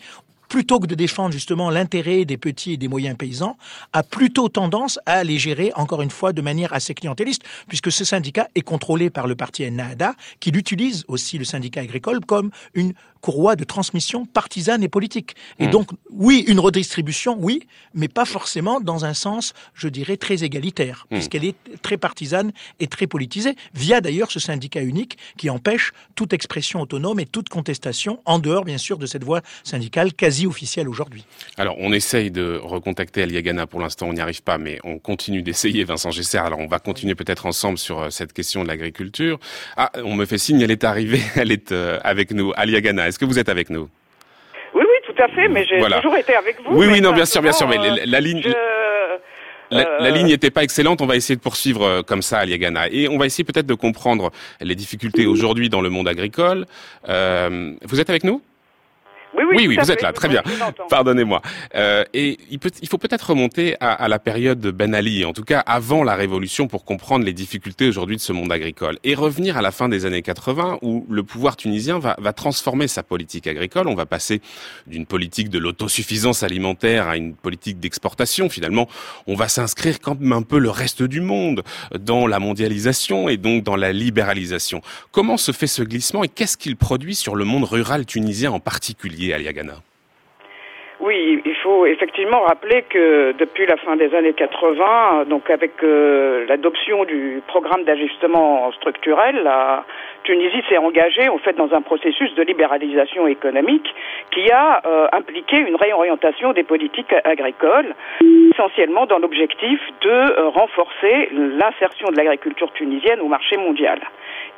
plutôt que de défendre justement l'intérêt des petits et des moyens paysans, a plutôt tendance à les gérer, encore une fois, de manière assez clientéliste, puisque ce syndicat est contrôlé par le parti Ennahda, qui l'utilise aussi, le syndicat agricole, comme une courroie de transmission partisane et politique. Et mmh. donc, oui, une redistribution, oui, mais pas forcément dans un sens, je dirais, très égalitaire, mmh. puisqu'elle est très partisane et très politisée, via d'ailleurs ce syndicat unique qui empêche toute expression autonome et toute contestation, en dehors, bien sûr, de cette voie syndicale quasi officielle aujourd'hui. Alors, on essaye de recontacter Aliagana. Pour l'instant, on n'y arrive pas, mais on continue d'essayer, Vincent Gesser. Alors, on va continuer peut-être ensemble sur euh, cette question de l'agriculture. Ah, on me fait signe, elle est arrivée, elle est euh, avec nous. Aliagana, est-ce que vous êtes avec nous? Oui, oui, tout à fait, mais j'ai toujours été avec vous. Oui, oui, non, bien sûr, bien sûr, mais la, ligne... La, ligne n'était pas excellente, on va essayer de poursuivre comme ça Aliagana. Et on va essayer peut-être de comprendre les difficultés aujourd'hui dans le monde agricole. Euh, vous êtes avec nous? Oui, oui, oui, vous êtes là, très bien. Pardonnez-moi. Euh, et il, peut, il faut peut-être remonter à, à, la période de Ben Ali, en tout cas avant la Révolution, pour comprendre les difficultés aujourd'hui de ce monde agricole. Et revenir à la fin des années 80, où le pouvoir tunisien va, va transformer sa politique agricole. On va passer d'une politique de l'autosuffisance alimentaire à une politique d'exportation. Finalement, on va s'inscrire comme un peu le reste du monde dans la mondialisation et donc dans la libéralisation. Comment se fait ce glissement et qu'est-ce qu'il produit sur le monde rural tunisien en particulier? Oui, il faut effectivement rappeler que depuis la fin des années 80, donc avec euh, l'adoption du programme d'ajustement structurel, la Tunisie s'est engagée en fait dans un processus de libéralisation économique qui a euh, impliqué une réorientation des politiques agricoles, essentiellement dans l'objectif de euh, renforcer l'insertion de l'agriculture tunisienne au marché mondial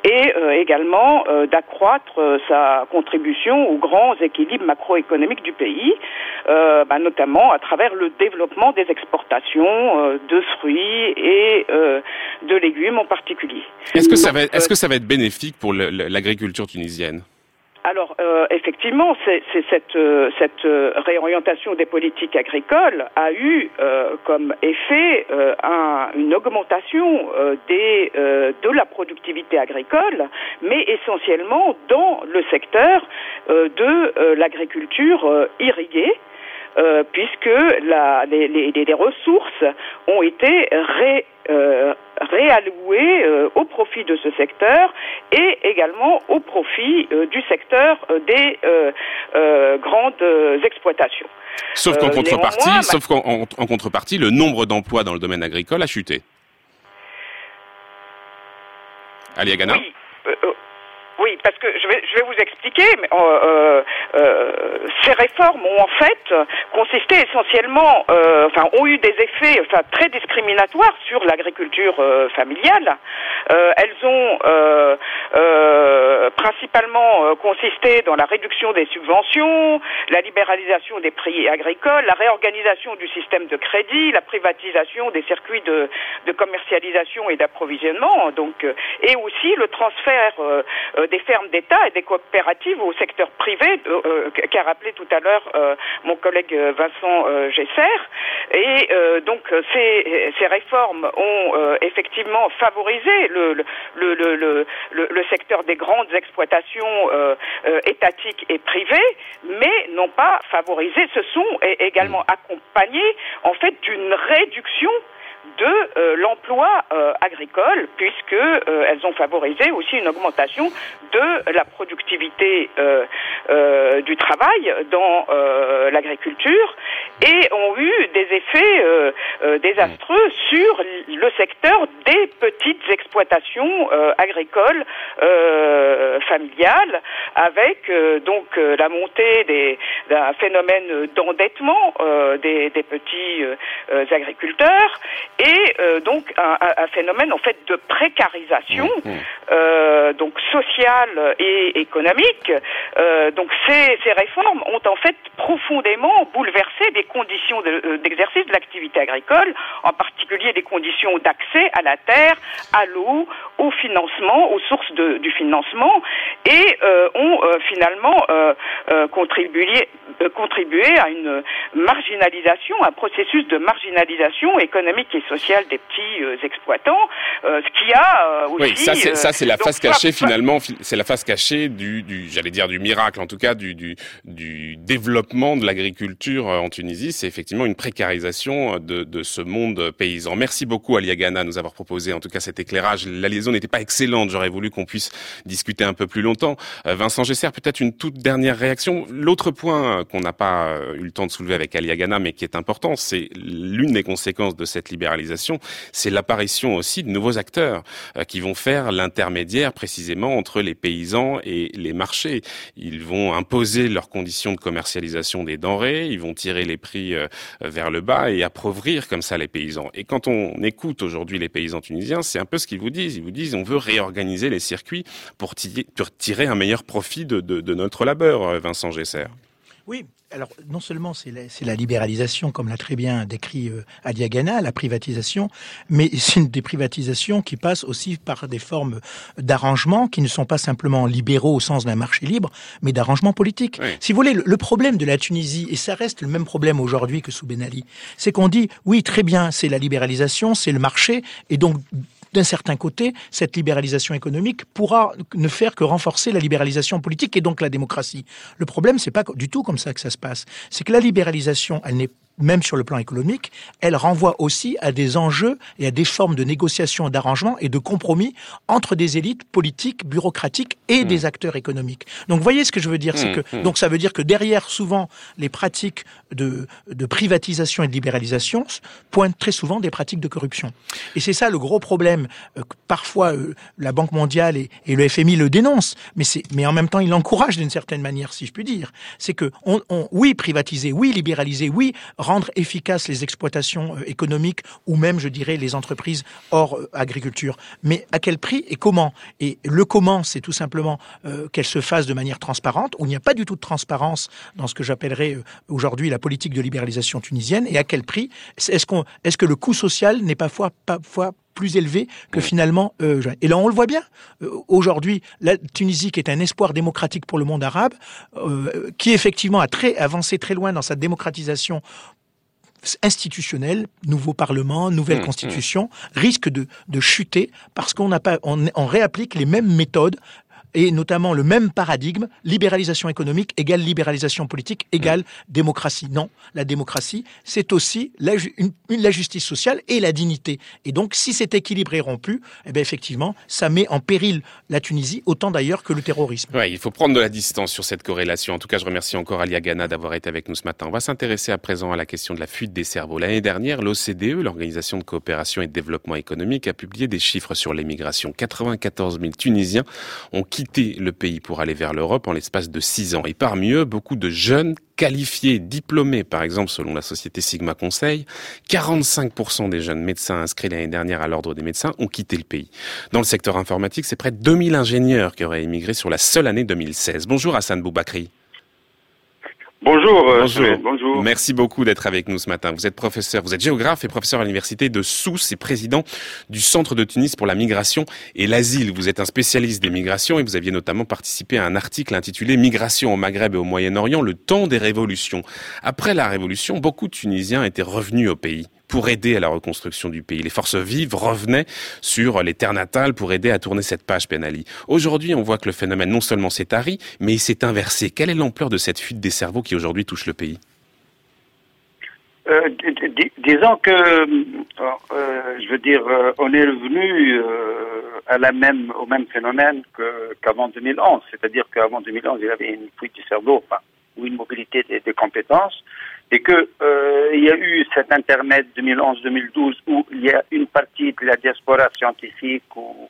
et euh, également euh, d'accroître euh, sa contribution aux grands équilibres macroéconomiques du pays, bah, notamment à travers le développement des exportations de fruits et de légumes en particulier. Est-ce que, ça va, est-ce que ça va être bénéfique pour l'agriculture tunisienne? Alors euh, effectivement, c'est, cette, euh, euh, réorientation des politiques agricoles a eu comme effet une augmentation des, de la productivité agricole, mais essentiellement dans le secteur de l'agriculture irriguée. Puisque la, les, les, les, ressources ont été ré, réalloué euh, au profit de ce secteur et également au profit euh, du secteur euh, des grandes exploitations. Sauf qu'en contrepartie, sauf qu'en contrepartie, le nombre d'emplois dans le domaine agricole a chuté. Aliagana oui. Oui, parce que je vais, je vais vous expliquer. Mais, euh, euh, ces réformes ont en fait consisté essentiellement, euh, enfin, ont eu des effets, enfin, très discriminatoires sur l'agriculture euh, familiale. Euh, elles ont euh, principalement consisté dans la réduction des subventions, la libéralisation des prix agricoles, la réorganisation du système de crédit, la privatisation des circuits de, de commercialisation et d'approvisionnement, donc, et aussi le transfert des fermes d'État et des coopératives au secteur privé, euh, euh, qu'a rappelé tout à l'heure euh, mon collègue Vincent Gesser. Et donc ces, ces, réformes ont effectivement favorisé le, le, le, le, secteur des grandes exploitations étatiques et privées, mais n'ont pas favorisé, se sont également accompagnés en fait d'une réduction de euh, l'emploi euh, agricole, puisque euh, elles ont favorisé aussi une augmentation de la productivité du travail dans l'agriculture et ont eu des effets désastreux sur le secteur des petites exploitations agricoles familiales, avec donc la montée d'un phénomène d'endettement des, des, petits agriculteurs et euh, donc un, un, phénomène en fait de précarisation mmh, mmh. euh, donc sociale et économique. Euh, donc ces, ces, réformes ont en fait profondément bouleversé des conditions euh, d'exercice de, de l'activité agricole, en particulier des conditions d'accès à la terre, à l'eau, au financement, aux sources de, du financement, et euh, ont finalement contribué, contribué à une marginalisation, un processus de marginalisation économique et sociale des petits euh, exploitants, euh, ce qui a euh, aussi... Oui, ça c'est, ça, c'est la face cachée finalement, c'est la face cachée du, du j'allais dire du miracle, en tout cas du, du, du développement de l'agriculture en Tunisie. C'est effectivement une précarisation de, de ce monde paysan. Merci beaucoup Aliagana de nous avoir proposé en tout cas cet éclairage. La liaison n'était pas excellente, j'aurais voulu qu'on puisse discuter un peu plus longtemps. Vincent Gesser, peut-être une toute dernière réaction. L'autre point qu'on n'a pas eu le temps de soulever avec Aliagana, mais qui est important, c'est l'une des conséquences de cette libéralisation c'est l'apparition aussi de nouveaux acteurs euh, qui vont faire l'intermédiaire précisément entre les paysans et les marchés. Ils vont imposer leurs conditions de commercialisation des denrées, ils vont tirer les prix euh, vers le bas et appauvrir comme ça les paysans. Et quand on écoute aujourd'hui les paysans tunisiens, c'est un peu ce qu'ils vous disent. Ils vous disent on veut réorganiser les circuits pour, tirer un meilleur profit de, de notre labeur, euh, Vincent Gesser. Oui, alors non seulement c'est la, libéralisation, comme l'a très bien décrit euh, Adiagana, la privatisation, mais c'est une des privatisations qui passe aussi par des formes d'arrangement qui ne sont pas simplement libéraux au sens d'un marché libre, mais d'arrangement politique. Si vous voulez, le, problème de la Tunisie, et ça reste le même problème aujourd'hui que sous Ben Ali, c'est qu'on dit, oui, très bien, c'est la libéralisation, c'est le marché, et donc d'un certain côté, cette libéralisation économique pourra ne faire que renforcer la libéralisation politique et donc la démocratie. Le problème, c'est pas du tout comme ça que ça se passe. C'est que la libéralisation, elle n'est même sur le plan économique, elle renvoie aussi à des enjeux et à des formes de négociation, d'arrangement et de compromis entre des élites politiques, bureaucratiques et hmm. des acteurs économiques. Donc, voyez ce que je veux dire, c'est hmm, que hmm. donc ça veut dire que derrière souvent les pratiques de, de privatisation et de libéralisation pointent très souvent des pratiques de corruption. Et c'est ça le gros problème. Euh, parfois, euh, la Banque mondiale et, et, le FMI le dénoncent, mais c'est mais en même temps, ils l'encouragent d'une certaine manière, si je puis dire. C'est que on, on, oui privatiser, oui libéraliser, oui rendre efficaces les exploitations euh, économiques ou même, je dirais, les entreprises hors euh, agriculture. Mais à quel prix et comment? Et le comment, c'est tout simplement euh, qu'elle se fasse de manière transparente, où il n'y a pas du tout de transparence dans ce que j'appellerais aujourd'hui la politique de libéralisation tunisienne, et à quel prix? Est-ce qu'on, est-ce que le coût social n'est pas fois, pas fois plus élevé que finalement. Euh, et là, on le voit bien. Aujourd'hui, la Tunisie, qui est un espoir démocratique pour le monde arabe, euh, qui effectivement a très avancé très loin dans sa démocratisation institutionnel, nouveau parlement, nouvelle mmh, constitution, mmh. risque de, de chuter parce qu'on n'a pas, on, on réapplique les mêmes méthodes et notamment le même paradigme, libéralisation économique égale libéralisation politique égale démocratie. Non, la démocratie, c'est aussi la, une, la, justice sociale et la dignité. Et donc, si cet équilibre est rompu, eh bien, effectivement, ça met en péril la Tunisie, autant d'ailleurs que le terrorisme. Ouais, il faut prendre de la distance sur cette corrélation. En tout cas, je remercie encore Ali Agana d'avoir été avec nous ce matin. On va s'intéresser à présent à la question de la fuite des cerveaux. L'année dernière, l'OCDE, l'Organisation de coopération et de développement économique, a publié des chiffres sur l'émigration. 94 000 Tunisiens ont quitté le pays pour aller vers l'Europe en l'espace de six ans. Et parmi eux, beaucoup de jeunes qualifiés, diplômés, par exemple, selon la société Sigma Conseil, 45% des jeunes médecins inscrits l'année dernière à l'ordre des médecins ont quitté le pays. Dans le secteur informatique, c'est près de 2000 ingénieurs qui auraient émigré sur la seule année 2016. Bonjour Hassan Boubakri. Bonjour, euh, bonjour. Merci beaucoup d'être avec nous ce matin. Vous êtes professeur, vous êtes géographe et professeur à l'université de Sousse et président du Centre de Tunis pour la migration et l'asile. Vous êtes un spécialiste des migrations et vous aviez notamment participé à un article intitulé Migration au Maghreb et au Moyen-Orient, le temps des révolutions. Après la révolution, beaucoup de Tunisiens étaient revenus au pays pour aider à la reconstruction du pays. Les forces vives revenaient sur les terres natales pour aider à tourner cette page pénali. Aujourd'hui, on voit que le phénomène non seulement s'est tari, mais il s'est inversé. Quelle est l'ampleur de cette fuite des cerveaux qui aujourd'hui touche le pays? Euh, disons que, euh, je veux dire, euh, on est revenu à la même, au même phénomène qu'avant 2011. C'est-à-dire qu'avant 2011, il y avait une fuite du cerveau, ou une mobilité des compétences et que euh, il y a eu cet internet 2011-2012 où il y a une partie de la diaspora scientifique où,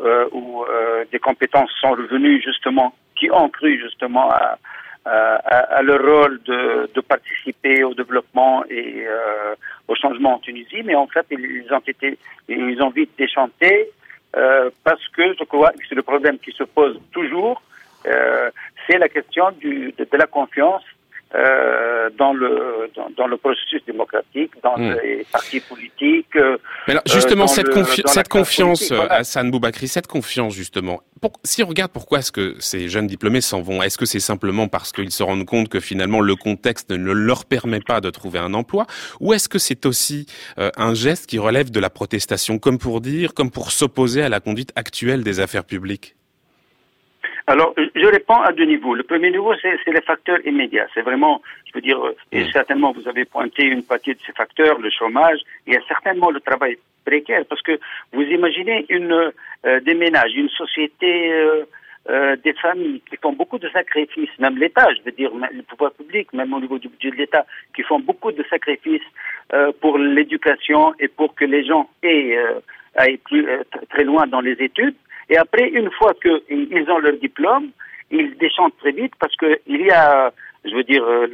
euh, où euh, des compétences sont revenues justement, qui ont cru justement à, à, à leur rôle de, de, participer au développement et euh, au changement en Tunisie, mais en fait ils ont été, ils ont vite déchanté euh, parce que je crois que c'est le problème qui se pose toujours, euh, c'est la question du, de, de la confiance euh, dans le dans, dans, le processus démocratique, dans hmm. les partis politiques. Euh, Mais alors, justement, cette, cette confiance, Hassan Boubakri, cette confiance justement. si on regarde pourquoi est-ce que ces jeunes diplômés s'en vont, est-ce que c'est simplement parce qu'ils se rendent compte que finalement le contexte ne leur permet pas de trouver un emploi, ou est-ce que c'est aussi euh, un geste qui relève de la protestation, comme pour dire, comme pour s'opposer à la conduite actuelle des affaires publiques? Alors, je réponds à deux niveaux. Le premier niveau, c'est les facteurs immédiats. C'est vraiment, je veux dire, et mm. certainement vous avez pointé une partie de ces facteurs, le chômage, il y a certainement le travail précaire, parce que vous imaginez une euh, des ménages, une société euh, euh, des familles qui font beaucoup de sacrifices, même l'État, je veux dire, le pouvoir public, même au niveau du budget de l'État, qui font beaucoup de sacrifices euh, pour l'éducation et pour que les gens aient, euh, aillent plus, euh, très loin dans les études. Et après, une fois qu'ils ont leur diplôme, ils déchantent très vite parce que il y a, je veux dire, euh,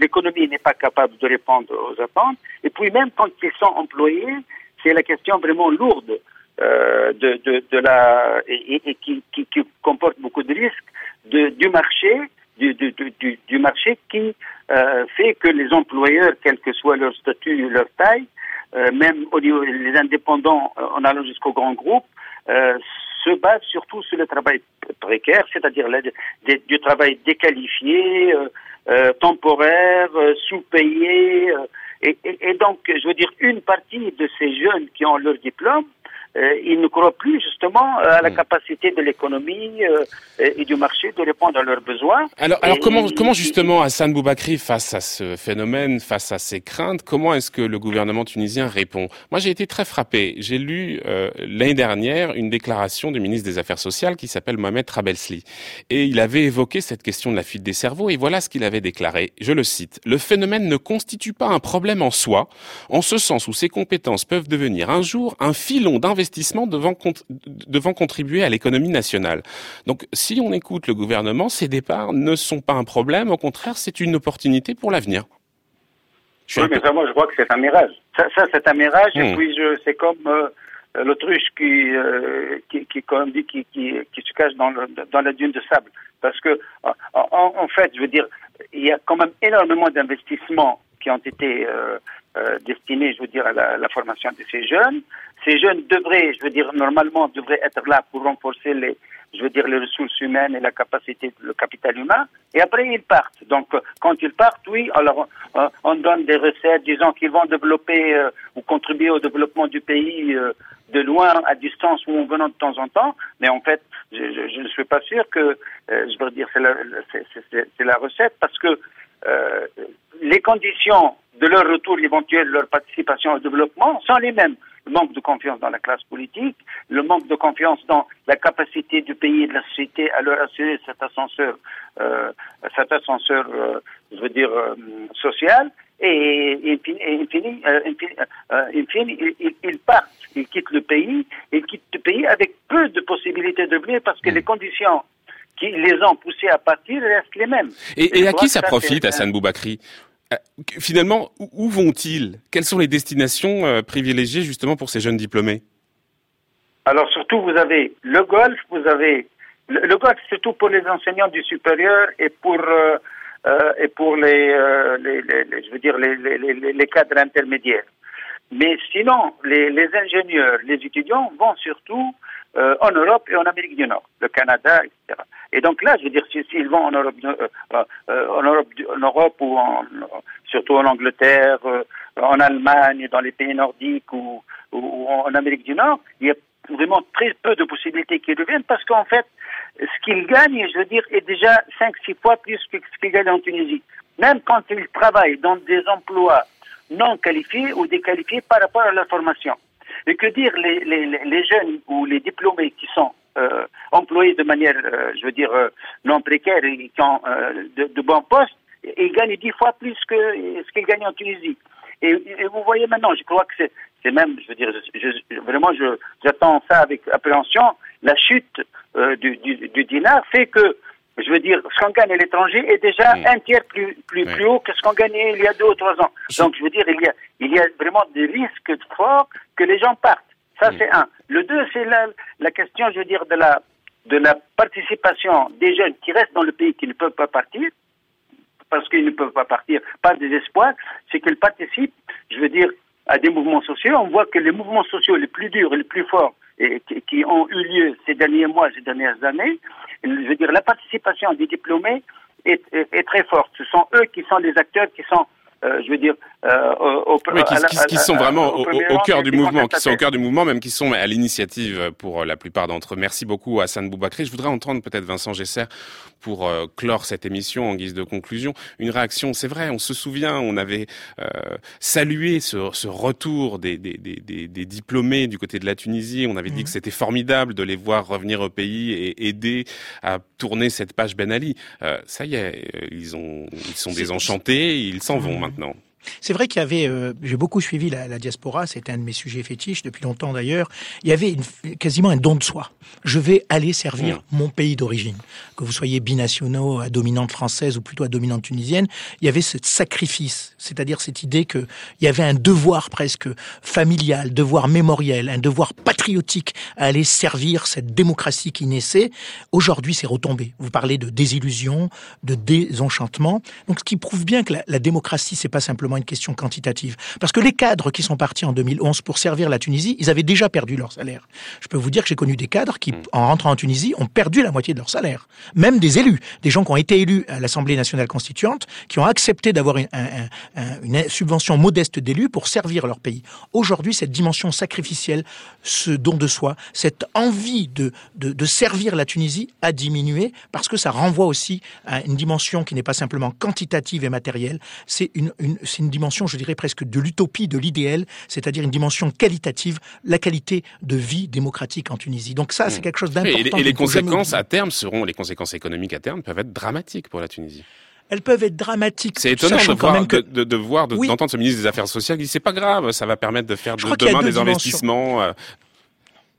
l'économie n'est pas capable de répondre aux attentes. Et puis même quand ils sont employés, c'est la question vraiment lourde euh, de, de, de la et, qui, qui, qui comporte beaucoup de risques du marché, du, marché qui euh, fait que les employeurs, quel que soit leur statut, leur taille, euh, même au niveau les indépendants, euh, en allant jusqu'au grand groupe, euh, se basent surtout sur le travail précaire, c'est-à-dire du travail déqualifié, temporaire, sous-payé. et, donc, je veux dire, une partie de ces jeunes qui ont leur diplôme, ils ne croient plus justement euh, à la capacité de l'économie euh, et du marché de répondre à leurs besoins. Alors, alors Et- comment, comment justement Hassan Boubakri, face à ce phénomène, face à ces craintes, comment est-ce que le gouvernement tunisien répond? Moi, j'ai été très frappé. J'ai lu euh, l'année dernière une déclaration du ministre des Affaires sociales qui s'appelle Mohamed Trabelsli. Et il avait évoqué cette question de la fuite des cerveaux, et voilà ce qu'il avait déclaré. Je le cite. Le phénomène ne constitue pas un problème en soi, en ce sens où ces compétences peuvent devenir un jour un filon d'investissement devant, cont- devant contribuer à l'économie nationale. Donc, si on écoute le gouvernement, ces départs ne sont pas un problème, au contraire, c'est une opportunité pour l'avenir. Oui, mais ça, moi, je crois que c'est un mirage. Ça, ça c'est un mirage. Et Hmm. puis, c'est comme euh, l'autruche qui, euh, qui, qui, comme on dit, qui, qui, qui se cache dans, le, dans la dune de sable. Parce que, en fait, je veux dire, il y a quand même énormément d'investissements qui ont été euh, euh, destinés, je veux dire, à la, formation de ces jeunes. Ces jeunes devraient, je veux dire, normalement, devraient être là pour renforcer les, je veux dire, les ressources humaines et la capacité, le capital humain. Et après, ils partent. Donc, quand ils partent, oui, alors euh, on donne des recettes, disant qu'ils vont développer ou contribuer au développement du pays de loin, à distance ou en venant de temps en temps. Mais en fait, je, ne suis pas sûr que, je veux dire, c'est la, c'est la recette parce que euh, les conditions de leur retour éventuel, leur participation au développement sont les mêmes. Le manque de confiance dans la classe politique, le manque de confiance dans la capacité du pays et de la société à leur assurer cet ascenseur, euh, cet ascenseur, euh, je veux dire, euh, social. Et, et, et in fine, euh, in fine, in fine, ils, partent, ils quittent le pays, ils quittent le pays avec peu de possibilités de revenir parce que les conditions qui les ont poussés à partir restent les mêmes. Et, à qui ça ça, profite, Hassan Boubakri Euh, Finalement, où- vont-ils? Quelles sont les destinations euh, privilégiées justement pour ces jeunes diplômés? Alors surtout, vous avez le golf, vous avez le, le golf surtout pour les enseignants du supérieur et pour euh, euh, et pour les, les, les- les- je veux dire les, cadres intermédiaires. Mais sinon, les, les ingénieurs, les étudiants vont surtout euh, en Europe et en Amérique du Nord, le Canada, etc. Et donc là, je veux dire, si- s'ils vont en Europe, euh, euh, en Europe, en Europe ou en, surtout en Angleterre, euh, en Allemagne, dans les pays nordiques ou, ou- ou en Amérique du Nord, il y a vraiment très peu de possibilités qu'ils reviennent parce qu'en fait, ce qu'ils gagnent, je veux dire, est déjà 5-6 fois plus que ce qu'ils gagnent en Tunisie. Même quand ils travaillent dans des emplois non qualifiés ou déqualifiés par rapport à leur formation. Et que dire les, les, les- jeunes ou les diplômés qui sont euh, employés de manière, euh, je veux dire, euh, non précaire et qui ont de, bons postes, ils gagnent dix fois plus que ce qu'ils gagnent en Tunisie. Et, vous voyez maintenant, je crois que c'est, même, je veux dire, je- je- vraiment, j'attends ça avec appréhension. La chute du, du dinar fait que, je veux dire, ce qu'on gagne à l'étranger est déjà Mm. un tiers plus, plus, Oui. plus haut que ce qu'on gagnait il y a deux ou trois ans. Donc, je veux dire, il y a, il y a vraiment des risques forts que les gens partent. Ça, Mm. c'est un. Le deux, c'est la, la question, je veux dire, de la, de la participation des jeunes qui restent dans le pays, qui ne peuvent pas partir, parce qu'ils ne peuvent pas partir par désespoir, c'est qu'ils participent, je veux dire, à des mouvements sociaux. On voit que les mouvements sociaux les plus durs et les plus forts et qui, ont eu lieu ces derniers mois, ces dernières années, je veux dire, la participation des diplômés est, est- est très forte. Ce sont eux qui sont les acteurs qui sont, je veux dire, au, qui, sont vraiment au, cœur du mouvement, qui sont au cœur du mouvement, même qui sont à l'initiative pour la plupart d'entre eux. Merci beaucoup Hassan Boubakri. Je voudrais entendre peut-être Vincent Gesser pour clore cette émission en guise de conclusion. Une réaction, c'est vrai, on se souvient, on avait salué ce, ce retour des, des, des, des, diplômés du côté de la Tunisie. On avait dit mmh. que c'était formidable de les voir revenir au pays et aider à tourner cette page Ben Ali. Euh, ça y est, euh, ils, ont, ils sont désenchantés, ils s'en vont mmh. Maintenant. C'est vrai qu'il y avait, euh, j'ai beaucoup suivi la, la diaspora, c'était un de mes sujets fétiches depuis longtemps d'ailleurs. Il y avait une, quasiment un don de soi. Je vais aller servir mmh. mon pays d'origine. Que vous soyez binationaux, à dominante française ou plutôt à dominante tunisienne, il y avait ce sacrifice, c'est-à-dire cette idée qu'il y avait un devoir presque familial, devoir mémoriel, un devoir patriotique à aller servir cette démocratie qui naissait. Aujourd'hui, c'est retombé. Vous parlez de désillusion, de désenchantement. Donc, ce qui prouve bien que la, la démocratie, c'est pas simplement une question quantitative. Parce que les cadres qui sont partis en 2011 pour servir la Tunisie, ils avaient déjà perdu leur salaire. Je peux vous dire que j'ai connu des cadres qui, hmm. en rentrant en Tunisie, ont perdu la moitié de leur salaire. Même des élus, des gens qui ont été élus à l'Assemblée nationale constituante, qui ont accepté d'avoir une, une subvention modeste d'élus pour servir leur pays. Aujourd'hui, cette dimension sacrificielle, ce don de soi, cette envie de, de, de servir la Tunisie a diminué parce que ça renvoie aussi à une dimension qui n'est pas simplement quantitative et matérielle, c'est une, une, une dimension, je dirais presque de l'utopie, de l'idéal, c'est-à-dire une dimension qualitative, la qualité de vie démocratique en Tunisie. Donc ça, c'est hmm. quelque chose d'important. Et, les conséquences à terme seront, les conséquences économiques à terme peuvent être dramatiques pour la Tunisie elles peuvent être dramatiques. C'est étonnant de voir, que... de, voir, d'entendre ce ministre des Affaires sociales qui dit c'est pas grave, ça va permettre de faire de, demain des investissements.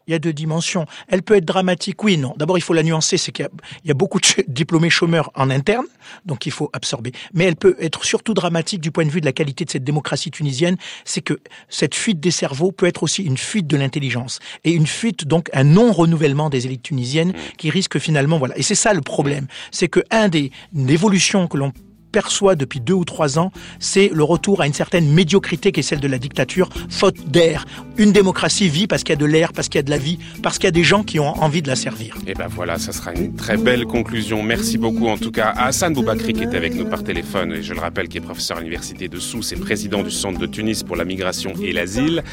Il y a deux dimensions. Elle peut être dramatique, oui, non. D'abord, il faut la nuancer, c'est qu'il y, a beaucoup de diplômés chômeurs en interne, donc il faut absorber. Mais elle peut être surtout dramatique du point de vue de la qualité de cette démocratie tunisienne, c'est que cette fuite des cerveaux peut être aussi une fuite de l'intelligence et une fuite, donc un non-renouvellement des élites tunisiennes mmh. qui risque finalement, voilà. Et c'est ça le problème, c'est que un des évolutions que l'on perçoit depuis deux ou trois ans, c'est le retour à une certaine médiocrité qui est celle de la dictature, faute d'air. Une démocratie vit parce qu'il y a de l'air, parce qu'il y a de la vie, parce qu'il y a des gens qui ont envie de la servir. Et ben voilà, ça sera une très belle conclusion. Merci beaucoup en tout cas à Hassan Boubakri qui est avec nous par téléphone, et je le rappelle, qui est professeur à l'université de Sousse et président du Centre de Tunis pour la migration et l'asile.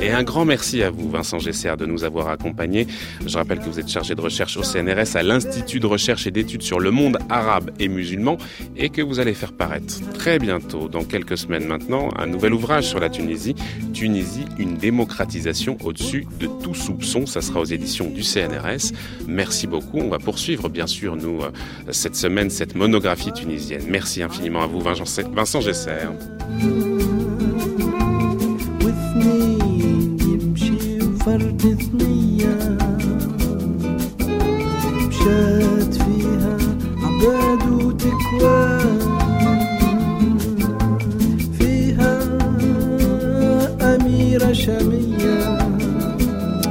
Et un grand merci à vous, Vincent Gesser, de nous avoir accompagnés. Je rappelle que vous êtes chargé de recherche au CNRS à l'Institut de recherche et d'études sur le monde arabe et musulman et que vous allez faire paraître très bientôt, dans quelques semaines maintenant, un nouvel ouvrage sur la Tunisie, Tunisie, une démocratisation au-dessus de tout soupçon. Ça sera aux éditions du CNRS. Merci beaucoup. On va poursuivre, bien sûr, nous, euh, cette semaine, cette monographie tunisienne. Merci infiniment à vous, Vincent Gesser.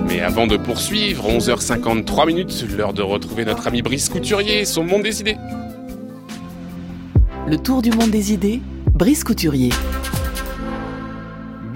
Mais avant de poursuivre, 11h53 minutes, l'heure de retrouver notre ami Brice Couturier, son monde des idées. Le tour du monde des idées, Brice Couturier.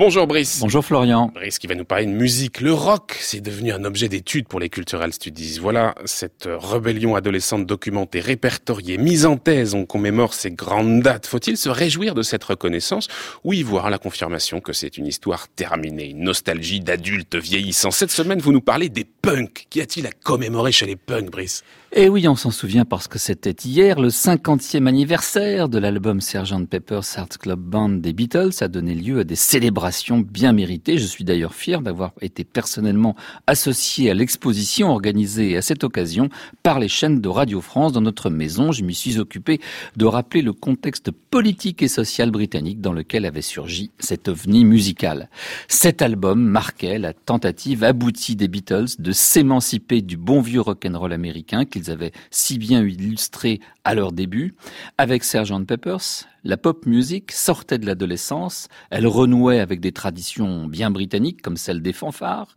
Bonjour Brice. Bonjour Florian. Brice qui va nous parler de musique. Le rock, c'est devenu un objet d'étude pour les cultural studies. Voilà, cette rébellion adolescente documentée, répertoriée, mise en thèse, on commémore ces grandes dates. Faut-il se réjouir de cette reconnaissance ou y voir la confirmation que c'est une histoire terminée, une nostalgie d'adultes vieillissants Cette semaine, vous nous parlez des punks. Qu'y a-t-il à commémorer chez les punks, Brice? Eh oui, on s'en souvient parce que c'était hier le 50e anniversaire de l'album Sgt Pepper's Heart Club Band des Beatles. a donné lieu à des célébrations bien méritée. Je suis d'ailleurs fier d'avoir été personnellement associé à l'exposition organisée à cette occasion par les chaînes de Radio France dans notre maison. Je m'y suis occupé de rappeler le contexte politique et social britannique dans lequel avait surgi cet ovni musical. Cet album marquait la tentative aboutie des Beatles de s'émanciper du bon vieux rock'n'roll américain avaient si bien illustré à leur début. Avec Sgt Peppers, la pop music sortait de l'adolescence, elle renouait avec des traditions bien britanniques comme celle des fanfares,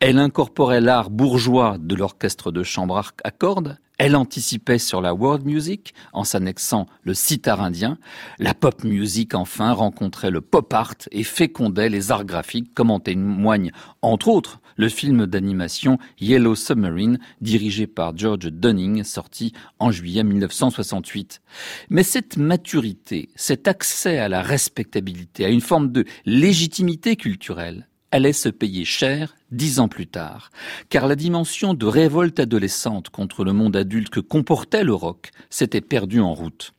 elle incorporait l'art bourgeois de l'orchestre de chambre à cordes, elle anticipait sur la world music en s'annexant le sitar indien. La pop music enfin rencontrait le pop art et fécondait les arts graphiques comme en témoigne entre autres le film d'animation Yellow Submarine, dirigé par George Dunning, sorti en juillet 1968. Mais cette maturité, cet accès à la respectabilité, à une forme de légitimité culturelle, allait se payer cher dix ans plus tard, car la dimension de révolte adolescente contre le monde adulte que comportait le rock s'était perdue en route.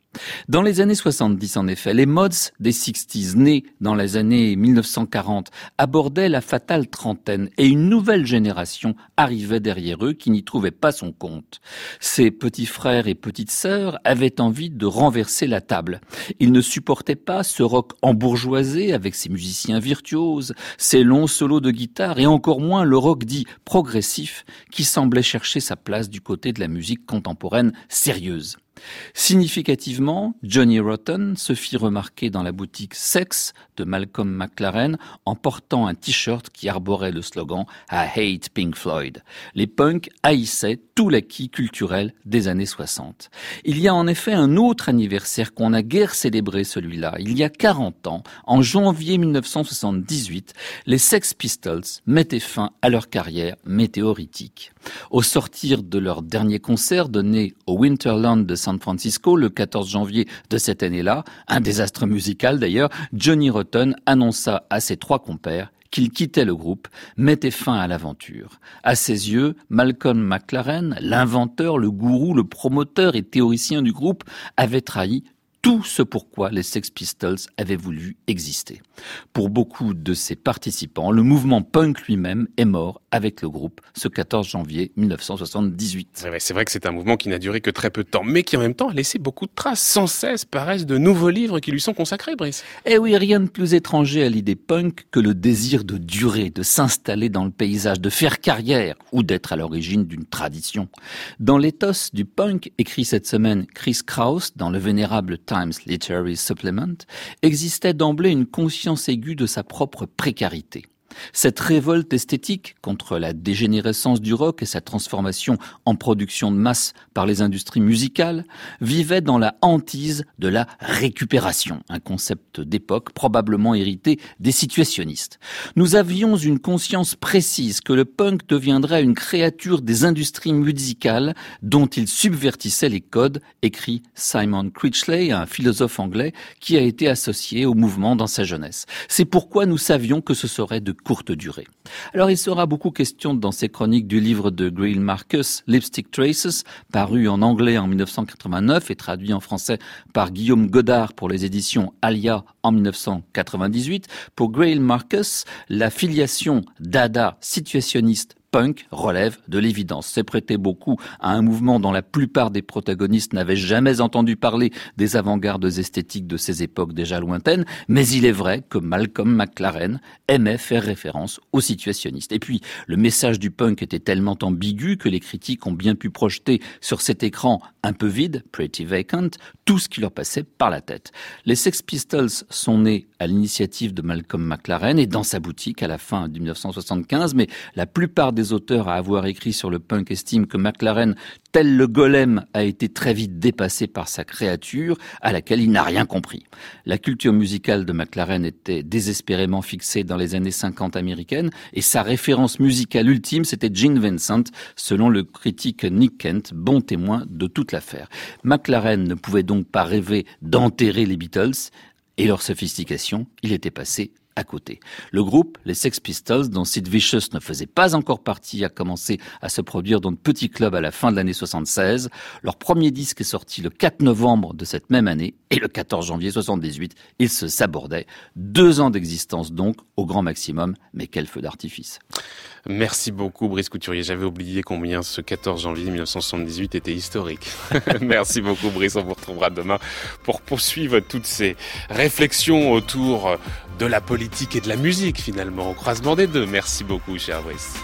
Dans les années 70, en effet, les mods des 60s, nés dans les années 1940, abordaient la fatale trentaine et une nouvelle génération arrivait derrière eux qui n'y trouvait pas son compte. Ces petits frères et petites sœurs avaient envie de renverser la table. Ils ne supportaient pas ce rock embourgeoisé avec ses musiciens virtuoses, ses longs solos de guitare et encore moins le rock dit progressif qui semblait chercher sa place du côté de la musique contemporaine sérieuse. Significativement, Johnny Rotten se fit remarquer dans la boutique Sex de Malcolm McLaren en portant un t-shirt qui arborait le slogan I hate Pink Floyd. Les punks haïssaient tout l'acquis culturel des années 60. Il y a en effet un autre anniversaire qu'on a guère célébré celui-là. Il y a 40 ans, en janvier 1978, les Sex Pistols mettaient fin à leur carrière météoritique. Au sortir de leur dernier concert donné au Winterland de San Francisco le 14 janvier de cette année-là, un désastre musical d'ailleurs, Johnny Rotten annonça à ses trois compères qu'il quittait le groupe, mettait fin à l'aventure. À ses yeux, Malcolm McLaren, l'inventeur, le gourou, le promoteur et théoricien du groupe, avait trahi tout ce pourquoi les Sex Pistols avaient voulu exister. Pour beaucoup de ses participants, le mouvement punk lui-même est mort avec le groupe ce 14 janvier 1978. C'est vrai que c'est un mouvement qui n'a duré que très peu de temps, mais qui en même temps a laissé beaucoup de traces. Sans cesse paraissent de nouveaux livres qui lui sont consacrés, Brice. Eh oui, rien de plus étranger à l'idée punk que le désir de durer, de s'installer dans le paysage, de faire carrière ou d'être à l'origine d'une tradition. Dans l'éthos du punk, écrit cette semaine Chris Kraus dans le vénérable Times Literary Supplement, existait d'emblée une conscience aiguë de sa propre précarité. Cette révolte esthétique contre la dégénérescence du rock et sa transformation en production de masse par les industries musicales vivait dans la hantise de la récupération, un concept d'époque probablement hérité des situationnistes. Nous avions une conscience précise que le punk deviendrait une créature des industries musicales dont il subvertissait les codes, écrit Simon Critchley, un philosophe anglais qui a été associé au mouvement dans sa jeunesse. C'est pourquoi nous savions que ce serait de courte durée. Alors il sera beaucoup question dans ces chroniques du livre de Grail Marcus, Lipstick Traces, paru en anglais en 1989 et traduit en français par Guillaume Godard pour les éditions Alia en 1998. Pour Grail Marcus, la filiation dada situationniste punk relève de l'évidence. C'est prêté beaucoup à un mouvement dont la plupart des protagonistes n'avaient jamais entendu parler des avant-gardes esthétiques de ces époques déjà lointaines, mais il est vrai que Malcolm McLaren aimait faire référence aux situationnistes. Et puis, le message du punk était tellement ambigu que les critiques ont bien pu projeter sur cet écran un peu vide, Pretty Vacant, tout ce qui leur passait par la tête. Les Sex Pistols sont nés à l'initiative de Malcolm McLaren et dans sa boutique à la fin de 1975, mais la plupart auteurs à avoir écrit sur le punk estiment que McLaren, tel le golem, a été très vite dépassé par sa créature à laquelle il n'a rien compris. La culture musicale de McLaren était désespérément fixée dans les années 50 américaines et sa référence musicale ultime, c'était Gene Vincent, selon le critique Nick Kent, bon témoin de toute l'affaire. McLaren ne pouvait donc pas rêver d'enterrer les Beatles, et leur sophistication, il était passé à côté. Le groupe, les Sex Pistols, dont Sid Vicious ne faisait pas encore partie, a commencé à se produire dans de petits clubs à la fin de l'année 76. Leur premier disque est sorti le 4 novembre de cette même année et le 14 janvier 78, ils se sabordaient. Deux ans d'existence donc, au grand maximum, mais quel feu d'artifice. Merci beaucoup Brice Couturier. J'avais oublié combien ce 14 janvier 1978 était historique. Merci beaucoup Brice. On vous retrouvera demain pour poursuivre toutes ces réflexions autour de la et de la musique finalement, au croisement des deux. Merci beaucoup cher Brice.